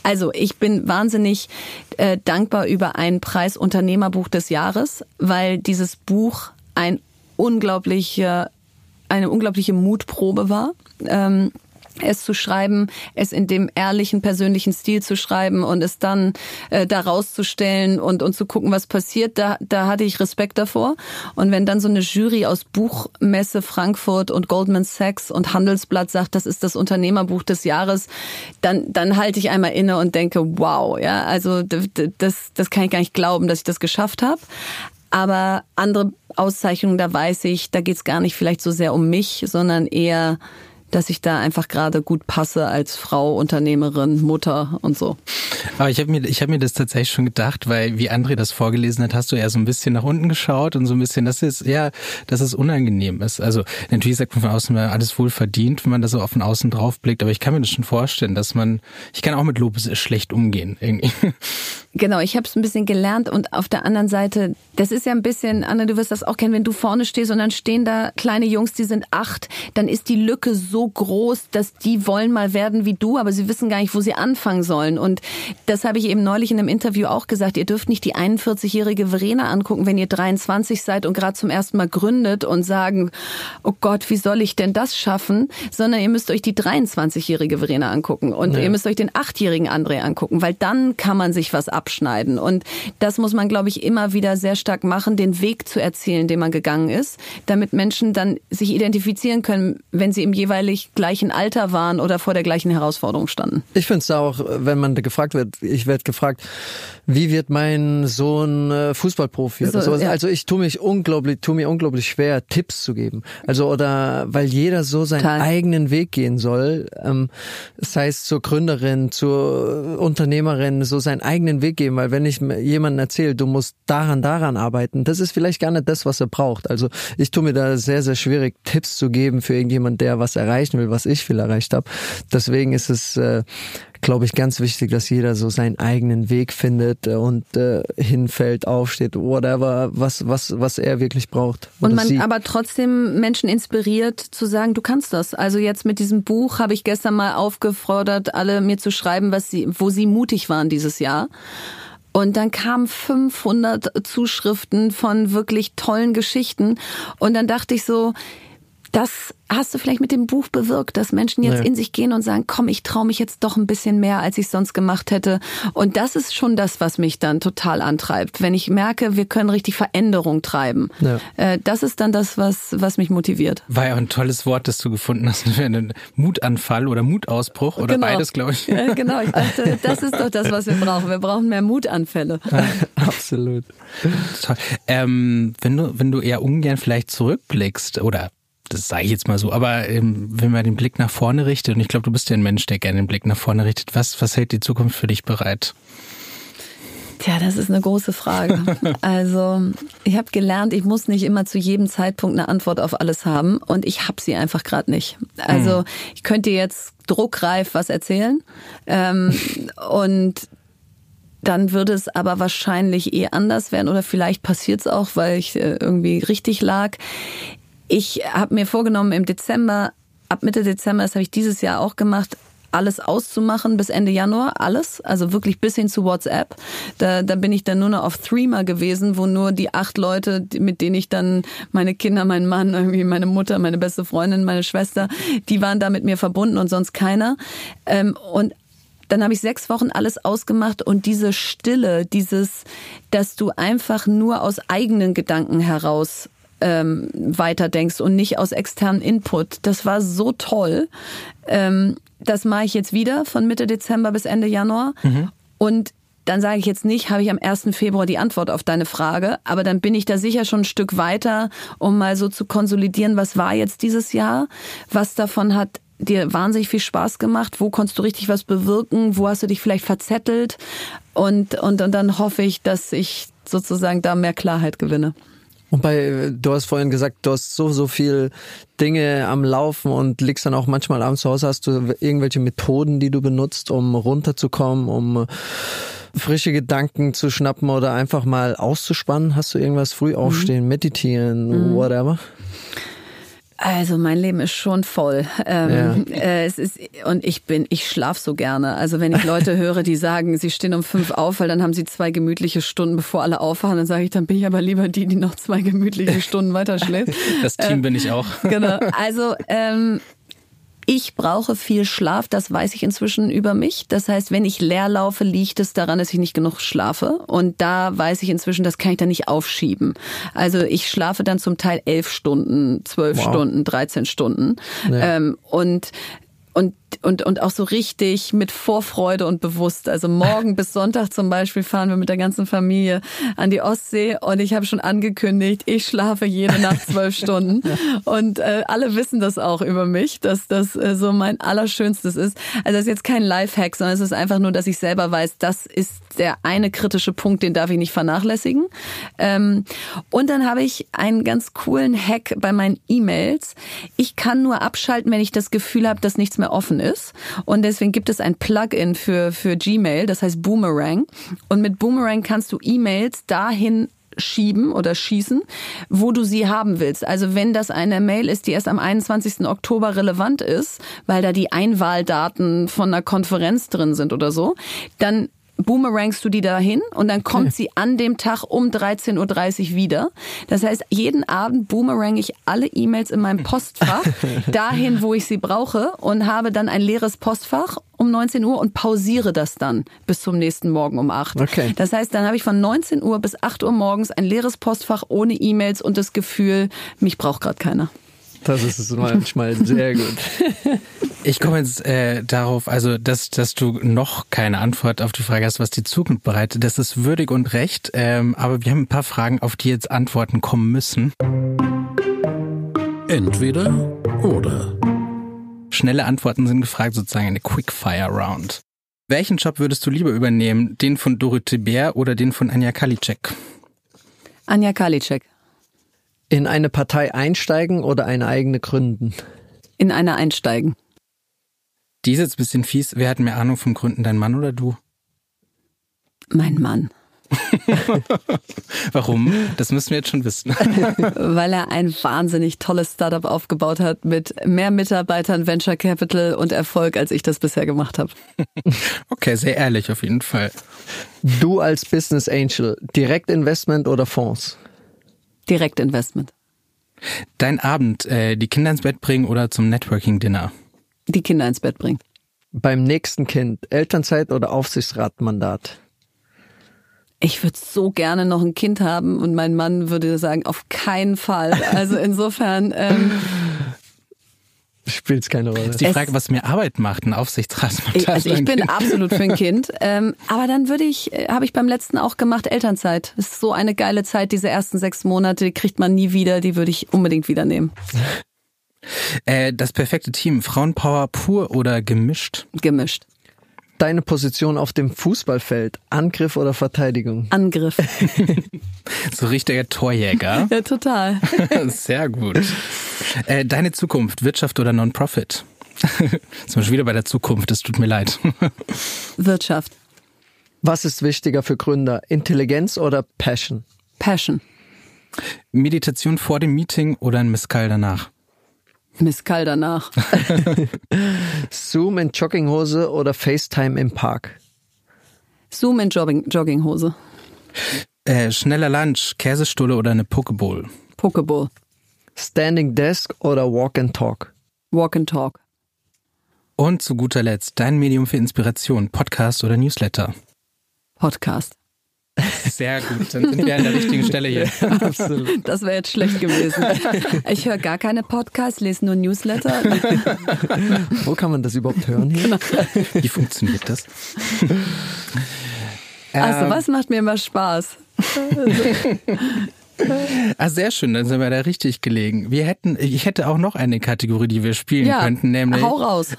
Also ich bin wahnsinnig äh, dankbar über einen Preis Unternehmerbuch des Jahres, weil dieses Buch ein unglaublicher eine unglaubliche Mutprobe war. Ähm, es zu schreiben, es in dem ehrlichen, persönlichen Stil zu schreiben und es dann äh, da rauszustellen und, und zu gucken, was passiert, da, da hatte ich Respekt davor. Und wenn dann so eine Jury aus Buchmesse Frankfurt und Goldman Sachs und Handelsblatt sagt, das ist das Unternehmerbuch des Jahres, dann, dann halte ich einmal inne und denke, wow, ja, also das, das kann ich gar nicht glauben, dass ich das geschafft habe. Aber andere Auszeichnungen, da weiß ich, da geht es gar nicht vielleicht so sehr um mich, sondern eher dass ich da einfach gerade gut passe als Frau, Unternehmerin, Mutter und so. Aber ich habe mir, ich habe mir das tatsächlich schon gedacht, weil wie André das vorgelesen hat, hast du eher so ein bisschen nach unten geschaut und so ein bisschen, dass es ja, dass es unangenehm ist. Also natürlich sagt man von außen, alles wohl verdient, wenn man da so von außen drauf blickt, aber ich kann mir das schon vorstellen, dass man, ich kann auch mit Lob schlecht umgehen irgendwie. Genau, ich habe es ein bisschen gelernt und auf der anderen Seite, das ist ja ein bisschen, Anne, du wirst das auch kennen, wenn du vorne stehst und dann stehen da kleine Jungs, die sind acht, dann ist die Lücke so groß, dass die wollen mal werden wie du, aber sie wissen gar nicht, wo sie anfangen sollen. Und das habe ich eben neulich in einem Interview auch gesagt. Ihr dürft nicht die 41-jährige Verena angucken, wenn ihr 23 seid und gerade zum ersten Mal gründet und sagen, oh Gott, wie soll ich denn das schaffen? Sondern ihr müsst euch die 23-jährige Verena angucken und ja. ihr müsst euch den achtjährigen André angucken, weil dann kann man sich was ab abschneiden. Und das muss man, glaube ich, immer wieder sehr stark machen, den Weg zu erzählen, den man gegangen ist, damit Menschen dann sich identifizieren können, wenn sie im jeweilig gleichen Alter waren oder vor der gleichen Herausforderung standen. Ich finde es auch, wenn man gefragt wird, ich werde gefragt, wie wird mein Sohn äh, Fußballprofi so, oder Ja. Also ich tue mich unglaublich, tue mir unglaublich schwer, Tipps zu geben. Also oder weil jeder so seinen Total. eigenen Weg gehen soll, ähm, sei es zur Gründerin, zur Unternehmerin, so seinen eigenen Weg geben, weil wenn ich jemandem erzähle, du musst daran, daran arbeiten, das ist vielleicht gar nicht das, was er braucht. Also ich tue mir da sehr, sehr schwierig, Tipps zu geben für irgendjemand, der was erreichen will, was ich viel erreicht habe. Deswegen ist es äh, glaube ich, ganz wichtig, dass jeder so seinen eigenen Weg findet äh, und äh, hinfällt, aufsteht, whatever, was, was, was er wirklich braucht. Und man sie. aber trotzdem Menschen inspiriert zu sagen, du kannst das. Also jetzt mit diesem Buch habe ich gestern mal aufgefordert, alle mir zu schreiben, was sie, wo sie mutig waren dieses Jahr. Und dann kamen 500 Zuschriften von wirklich tollen Geschichten. Und dann dachte ich so, das hast du vielleicht mit dem Buch bewirkt, dass Menschen jetzt nee. in sich gehen und sagen, komm, ich traue mich jetzt doch ein bisschen mehr, als ich sonst gemacht hätte. Und das ist schon das, was mich dann total antreibt. Wenn ich merke, wir können richtig Veränderung treiben. Ja. Äh, das ist dann das, was, was mich motiviert. War ja ein tolles Wort, das du gefunden hast. Einen Mutanfall oder Mutausbruch oder genau. beides, glaube ich. Ja, genau, ich dachte, das ist doch das, was wir brauchen. Wir brauchen mehr Mutanfälle. Absolut. Toll. Ähm, wenn du, wenn du eher ungern vielleicht zurückblickst oder das sage ich jetzt mal so, aber ähm, wenn man den Blick nach vorne richtet, und ich glaube, du bist ja ein Mensch, der gerne den Blick nach vorne richtet, was, was hält die Zukunft für dich bereit? Tja, das ist eine große Frage. Also ich habe gelernt, ich muss nicht immer zu jedem Zeitpunkt eine Antwort auf alles haben und ich habe sie einfach gerade nicht. Also hm. ich könnte jetzt druckreif was erzählen ähm, und dann würde es aber wahrscheinlich eh anders werden oder vielleicht passiert es auch, weil ich äh, irgendwie richtig lag. Ich habe mir vorgenommen, im Dezember, ab Mitte Dezember, das habe ich dieses Jahr auch gemacht, alles auszumachen bis Ende Januar, alles, also wirklich bis hin zu WhatsApp. Da, da bin ich dann nur noch auf Threema gewesen, wo nur die acht Leute, mit denen ich dann meine Kinder, mein Mann, irgendwie meine Mutter, meine beste Freundin, meine Schwester, die waren da mit mir verbunden und sonst keiner. Ähm, und dann habe ich sechs Wochen alles ausgemacht und diese Stille, dieses, dass du einfach nur aus eigenen Gedanken heraus ähm, weiterdenkst und nicht aus externem Input. Das war so toll. Ähm, das mache ich jetzt wieder von Mitte Dezember bis Ende Januar. Mhm. Und dann sage ich jetzt nicht, habe ich am 1. Februar die Antwort auf deine Frage, aber dann bin ich da sicher schon ein Stück weiter, um mal so zu konsolidieren, was war jetzt dieses Jahr, was davon hat dir wahnsinnig viel Spaß gemacht, wo konntest du richtig was bewirken, wo hast du dich vielleicht verzettelt und, und, und dann hoffe ich, dass ich sozusagen da mehr Klarheit gewinne. Und bei, du hast vorhin gesagt, du hast so, so viel Dinge am Laufen und liegst dann auch manchmal abends zu Hause. Hast du irgendwelche Methoden, die du benutzt, um runterzukommen, um frische Gedanken zu schnappen oder einfach mal auszuspannen? Hast du irgendwas früh mhm. aufstehen, mhm. meditieren, mhm. whatever? Also mein Leben ist schon voll. Ähm, ja. äh, es ist und ich bin, ich schlaf so gerne. Also wenn ich Leute höre, die sagen, sie stehen um fünf auf, weil dann haben sie zwei gemütliche Stunden, bevor alle aufwachen, dann sage ich, dann bin ich aber lieber die, die noch zwei gemütliche Stunden weiter schläft. Das Team äh, bin ich auch. Genau. Also ähm, ich brauche viel Schlaf, das weiß ich inzwischen über mich. Das heißt, wenn ich leer laufe, liegt es daran, dass ich nicht genug schlafe. Und da weiß ich inzwischen, das kann ich dann nicht aufschieben. Also ich schlafe dann zum Teil elf Stunden, zwölf wow. Stunden, 13 Stunden. Ja. Ähm, und und und, und auch so richtig mit Vorfreude und bewusst. Also morgen bis Sonntag zum Beispiel fahren wir mit der ganzen Familie an die Ostsee und ich habe schon angekündigt, ich schlafe jede Nacht zwölf Stunden. Und äh, alle wissen das auch über mich, dass das äh, so mein Allerschönstes ist. Also das ist jetzt kein Lifehack, sondern es ist einfach nur, dass ich selber weiß, das ist der eine kritische Punkt, den darf ich nicht vernachlässigen. Ähm, und dann habe ich einen ganz coolen Hack bei meinen E-Mails. Ich kann nur abschalten, wenn ich das Gefühl habe, dass nichts mehr offen ist. Und deswegen gibt es ein Plugin für, für Gmail, das heißt Boomerang. Und mit Boomerang kannst du E-Mails dahin schieben oder schießen, wo du sie haben willst. Also wenn das eine Mail ist, die erst am 21. Oktober relevant ist, weil da die Einwahldaten von einer Konferenz drin sind oder so, dann boomerangst du die dahin und dann kommt sie an dem Tag um 13.30 Uhr wieder. Das heißt, jeden Abend boomerang ich alle E-Mails in meinem Postfach dahin, wo ich sie brauche und habe dann ein leeres Postfach um 19 Uhr und pausiere das dann bis zum nächsten Morgen um 8. Okay. Das heißt, dann habe ich von 19 Uhr bis 8 Uhr morgens ein leeres Postfach ohne E-Mails und das Gefühl, mich braucht gerade keiner. Das ist manchmal sehr gut. Ich komme jetzt äh, darauf, also dass, dass du noch keine Antwort auf die Frage hast, was die Zukunft bereitet. Das ist würdig und recht, ähm, aber wir haben ein paar Fragen, auf die jetzt Antworten kommen müssen. Entweder oder. Schnelle Antworten sind gefragt, sozusagen eine Quickfire Round. Welchen Job würdest du lieber übernehmen? Den von Dorothee Bär oder den von Anja Kalicek? Anja Karliczek. In eine Partei einsteigen oder eine eigene gründen? In eine einsteigen. Die ist jetzt ein bisschen fies. Wer hat mehr Ahnung vom Gründen, dein Mann oder du? Mein Mann. Warum? Das müssen wir jetzt schon wissen. Weil er ein wahnsinnig tolles Startup aufgebaut hat mit mehr Mitarbeitern, Venture Capital und Erfolg, als ich das bisher gemacht habe. Okay, sehr ehrlich auf jeden Fall. Du als Business Angel, Direktinvestment oder Fonds? Direktinvestment. Dein Abend, äh, die Kinder ins Bett bringen oder zum Networking-Dinner? Die Kinder ins Bett bringen. Beim nächsten Kind, Elternzeit oder Aufsichtsratmandat? Ich würde so gerne noch ein Kind haben und mein Mann würde sagen, auf keinen Fall. Also insofern, ähm, Spielt keine Rolle. Ist die Es- Frage, was mir Arbeit macht, ein Aufsichtsratsmandat. ich, also ich bin Kind. absolut für ein Kind. Ähm, aber dann würde ich, äh, habe ich beim letzten auch gemacht, Elternzeit. Das ist so eine geile Zeit, diese ersten sechs Monate, die kriegt man nie wieder, die würde ich unbedingt wieder nehmen. Äh, das perfekte Team, Frauenpower pur oder gemischt? Gemischt. Deine Position auf dem Fußballfeld, Angriff oder Verteidigung? Angriff. So richtiger Torjäger. Ja, total. Sehr gut. Äh, deine Zukunft, Wirtschaft oder Non-Profit? Zum Beispiel wieder bei der Zukunft, es tut mir leid. Wirtschaft. Was ist wichtiger für Gründer, Intelligenz oder Passion? Passion. Meditation vor dem Meeting oder ein Mescal danach? Misskal danach. Zoom in Jogginghose oder FaceTime im Park? Zoom in Jogging, Jogginghose. Äh, schneller Lunch, Käsestulle oder eine Pokeball? Pokeball. Standing Desk oder Walk and Talk? Walk and Talk. Und zu guter Letzt, dein Medium für Inspiration, Podcast oder Newsletter? Podcast. Sehr gut, dann sind wir an der richtigen Stelle hier. Absolut. Das wäre jetzt schlecht gewesen. Ich höre gar keine Podcasts, lese nur Newsletter. Wo kann man das überhaupt hören hier? Wie funktioniert das? Also, was macht mir immer Spaß? Ah, sehr schön, dann sind wir da richtig gelegen. Wir hätten, ich hätte auch noch eine Kategorie, die wir spielen Ja, könnten, nämlich hau raus.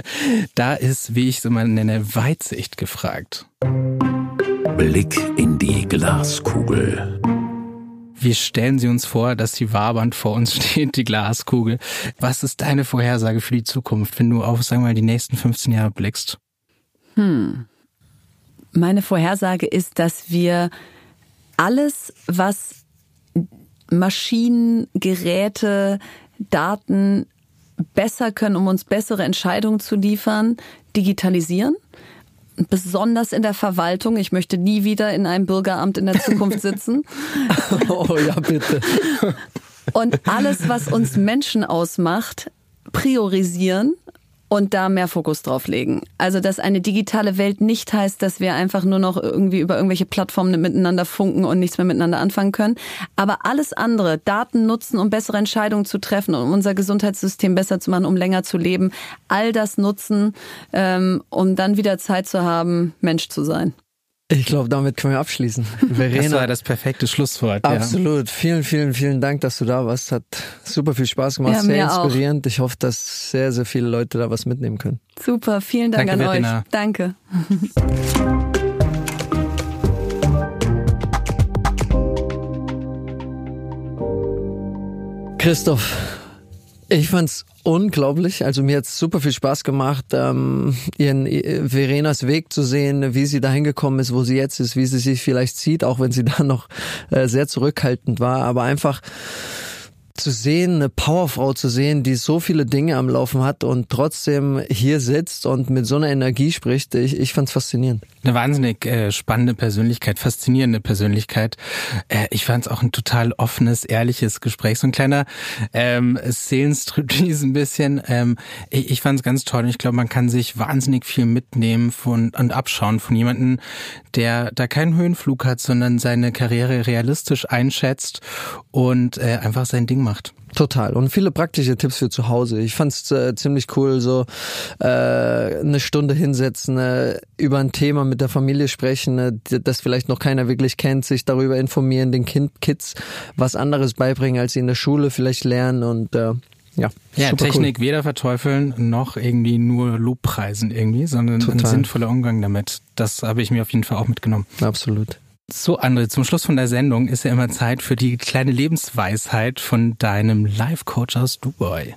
da ist, wie ich es immer nenne, Weitsicht gefragt. Blick in die Glaskugel. Wir stellen sie uns vor, dass die Waband vor uns steht, die Glaskugel. Was ist deine Vorhersage für die Zukunft, wenn du auf, sagen wir mal, die nächsten 15 Jahre blickst? Meine Vorhersage ist, dass wir alles, was Maschinen, Geräte, Daten besser können, um uns bessere Entscheidungen zu liefern, digitalisieren. Besonders in der Verwaltung. Ich möchte nie wieder in einem Bürgeramt in der Zukunft sitzen. Oh ja, bitte. Und alles, was uns Menschen ausmacht, priorisieren und da mehr Fokus drauf legen. Also, dass eine digitale Welt nicht heißt, dass wir einfach nur noch irgendwie über irgendwelche Plattformen miteinander funken und nichts mehr miteinander anfangen können. Aber alles andere, Daten nutzen, um bessere Entscheidungen zu treffen, um unser Gesundheitssystem besser zu machen, um länger zu leben, all das nutzen, ähm, um dann wieder Zeit zu haben, Mensch zu sein. Ich glaube, damit können wir abschließen. Verena, das war das perfekte Schlusswort. Absolut. Ja. Vielen, vielen, vielen Dank, dass du da warst. Hat super viel Spaß gemacht, ja, sehr inspirierend. Auch. Ich hoffe, dass sehr, sehr viele Leute da was mitnehmen können. Super, vielen Dank Danke, an Verena. euch. Danke. Christoph, ich fand's unglaublich. Also mir hat's super viel Spaß gemacht, ähm, ihren äh, Verenas Weg zu sehen, wie sie dahin gekommen ist, wo sie jetzt ist, wie sie sich vielleicht sieht, auch wenn sie da noch äh, sehr zurückhaltend war. Aber einfach zu sehen, eine Powerfrau zu sehen, die so viele Dinge am Laufen hat und trotzdem hier sitzt und mit so einer Energie spricht, ich, ich fand es faszinierend. Eine wahnsinnig äh, spannende Persönlichkeit, faszinierende Persönlichkeit. Äh, ich fand es auch ein total offenes, ehrliches Gespräch. So ein kleiner ähm, Seelenstriptease ein bisschen. Ähm, ich ich fand es ganz toll und ich glaube, man kann sich wahnsinnig viel mitnehmen von und abschauen von jemandem, der da keinen Höhenflug hat, sondern seine Karriere realistisch einschätzt und äh, einfach sein Ding macht. Total. Und viele praktische Tipps für zu Hause. Ich fand es äh, ziemlich cool, so äh, eine Stunde hinsetzen, äh, über ein Thema mit der Familie sprechen, äh, das vielleicht noch keiner wirklich kennt, sich darüber informieren, den kind, Kids was anderes beibringen, als sie in der Schule vielleicht lernen und äh, ja, ja Technik cool. weder verteufeln noch irgendwie nur Lobpreisen irgendwie, sondern Total. ein sinnvoller Umgang damit. Das habe ich mir auf jeden Fall auch mitgenommen. Absolut. So, André, zum Schluss von der Sendung ist ja immer Zeit für die kleine Lebensweisheit von deinem Life-Coach aus Dubai.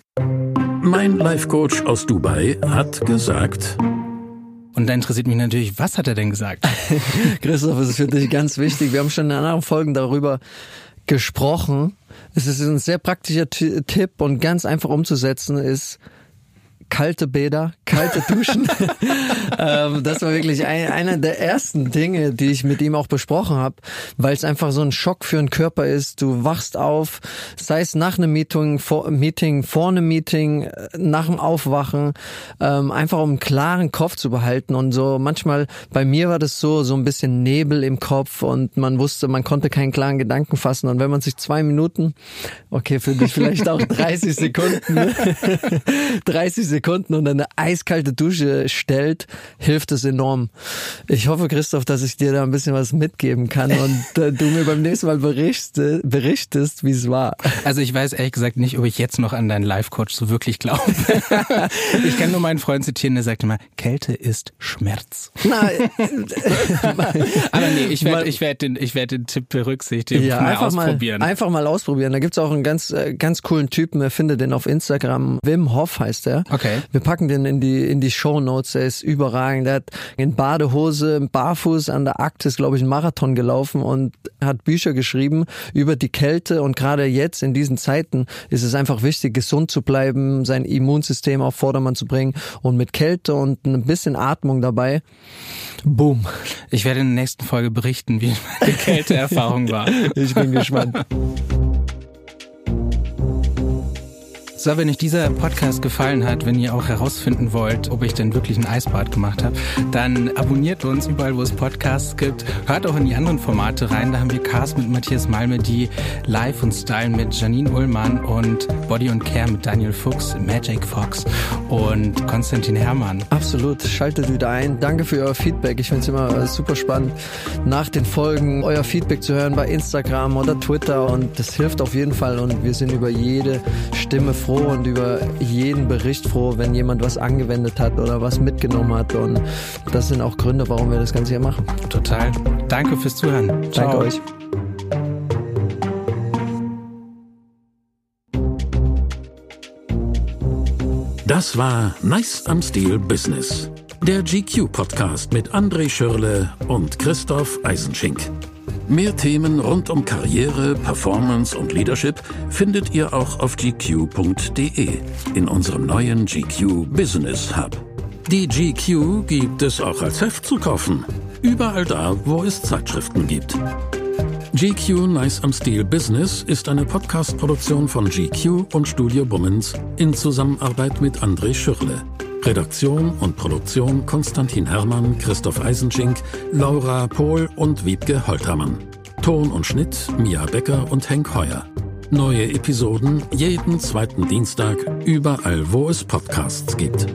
Mein Life-Coach aus Dubai hat gesagt... Und da interessiert mich natürlich, was hat er denn gesagt? Christoph, es ist für dich ganz wichtig. Wir haben schon in anderen Folgen darüber gesprochen. Es ist ein sehr praktischer Tipp und ganz einfach umzusetzen ist, kalte Bäder, kalte Duschen. ähm, das war wirklich ein, einer der ersten Dinge, die ich mit ihm auch besprochen habe, weil es einfach so ein Schock für den Körper ist. Du wachst auf, sei es nach einem Meeting, vor, Meeting, vor einem Meeting, äh, nach dem Aufwachen, ähm, einfach um einen klaren Kopf zu behalten. Und so manchmal, bei mir war das so, so ein bisschen Nebel im Kopf und man wusste, man konnte keinen klaren Gedanken fassen. Und wenn man sich zwei Minuten, okay, für dich vielleicht auch 30 Sekunden, 30 Sekunden Sekunden und eine eiskalte Dusche stellt, hilft es enorm. Ich hoffe, Christoph, dass ich dir da ein bisschen was mitgeben kann und äh, du mir beim nächsten Mal berichtest, berichtest wie es war. Also ich weiß ehrlich gesagt nicht, ob ich jetzt noch an deinen Life-Coach so wirklich glaube. ich kann nur meinen Freund zitieren, der sagt immer, Kälte ist Schmerz. Nein. Aber nee, ich werde ich werd den, ich werd den Tipp berücksichtigen ja, mal einfach ausprobieren. Mal, einfach mal ausprobieren. Da gibt's auch einen ganz, äh, ganz coolen Typen, er findet den auf Instagram. Wim Hoff heißt er. Okay. Okay. Wir packen den in die, in die Show Notes. Er ist überragend. Er hat in Badehose, barfuß an der Arktis, glaube ich, einen Marathon gelaufen und hat Bücher geschrieben über die Kälte. Und gerade jetzt in diesen Zeiten ist es einfach wichtig, gesund zu bleiben, sein Immunsystem auf Vordermann zu bringen und mit Kälte und ein bisschen Atmung dabei. Boom. Ich werde in der nächsten Folge berichten, wie meine Kälteerfahrung war. ich bin gespannt. So, wenn euch dieser Podcast gefallen hat, wenn ihr auch herausfinden wollt, ob ich denn wirklich ein Eisbad gemacht habe, dann abonniert uns überall, wo es Podcasts gibt. Hört auch in die anderen Formate rein. Da haben wir Cars mit Matthias Malme, die Live und Style mit Janine Ullmann und Body und Care mit Daniel Fuchs, Magic Fox und Konstantin Herrmann. Absolut. Schaltet wieder ein. Danke für euer Feedback. Ich finde es immer super spannend, nach den Folgen euer Feedback zu hören bei Instagram oder Twitter und das hilft auf jeden Fall und wir sind über jede Stimme froh froh und über jeden Bericht froh, wenn jemand was angewendet hat oder was mitgenommen hat. Und das sind auch Gründe, warum wir das Ganze hier machen. Total. Danke fürs Zuhören. Ciao. Danke euch. Das war Nice am Stil Business. Der GQ-Podcast mit André Schürle und Christoph Eisenschink. Mehr Themen rund um Karriere, Performance und Leadership findet ihr auch auf gq.de in unserem neuen GQ Business Hub. Die GQ gibt es auch als Heft zu kaufen. Überall da, wo es Zeitschriften gibt. GQ Nice am Stil Business ist eine Podcast-Produktion von GQ und Studio Bummens in Zusammenarbeit mit André Schürle. Redaktion und Produktion Konstantin Herrmann, Christoph Eisenschink, Laura Pohl und Wiebke Holtermann. Ton und Schnitt Mia Becker und Henk Heuer. Neue Episoden jeden zweiten Dienstag überall, wo es Podcasts gibt.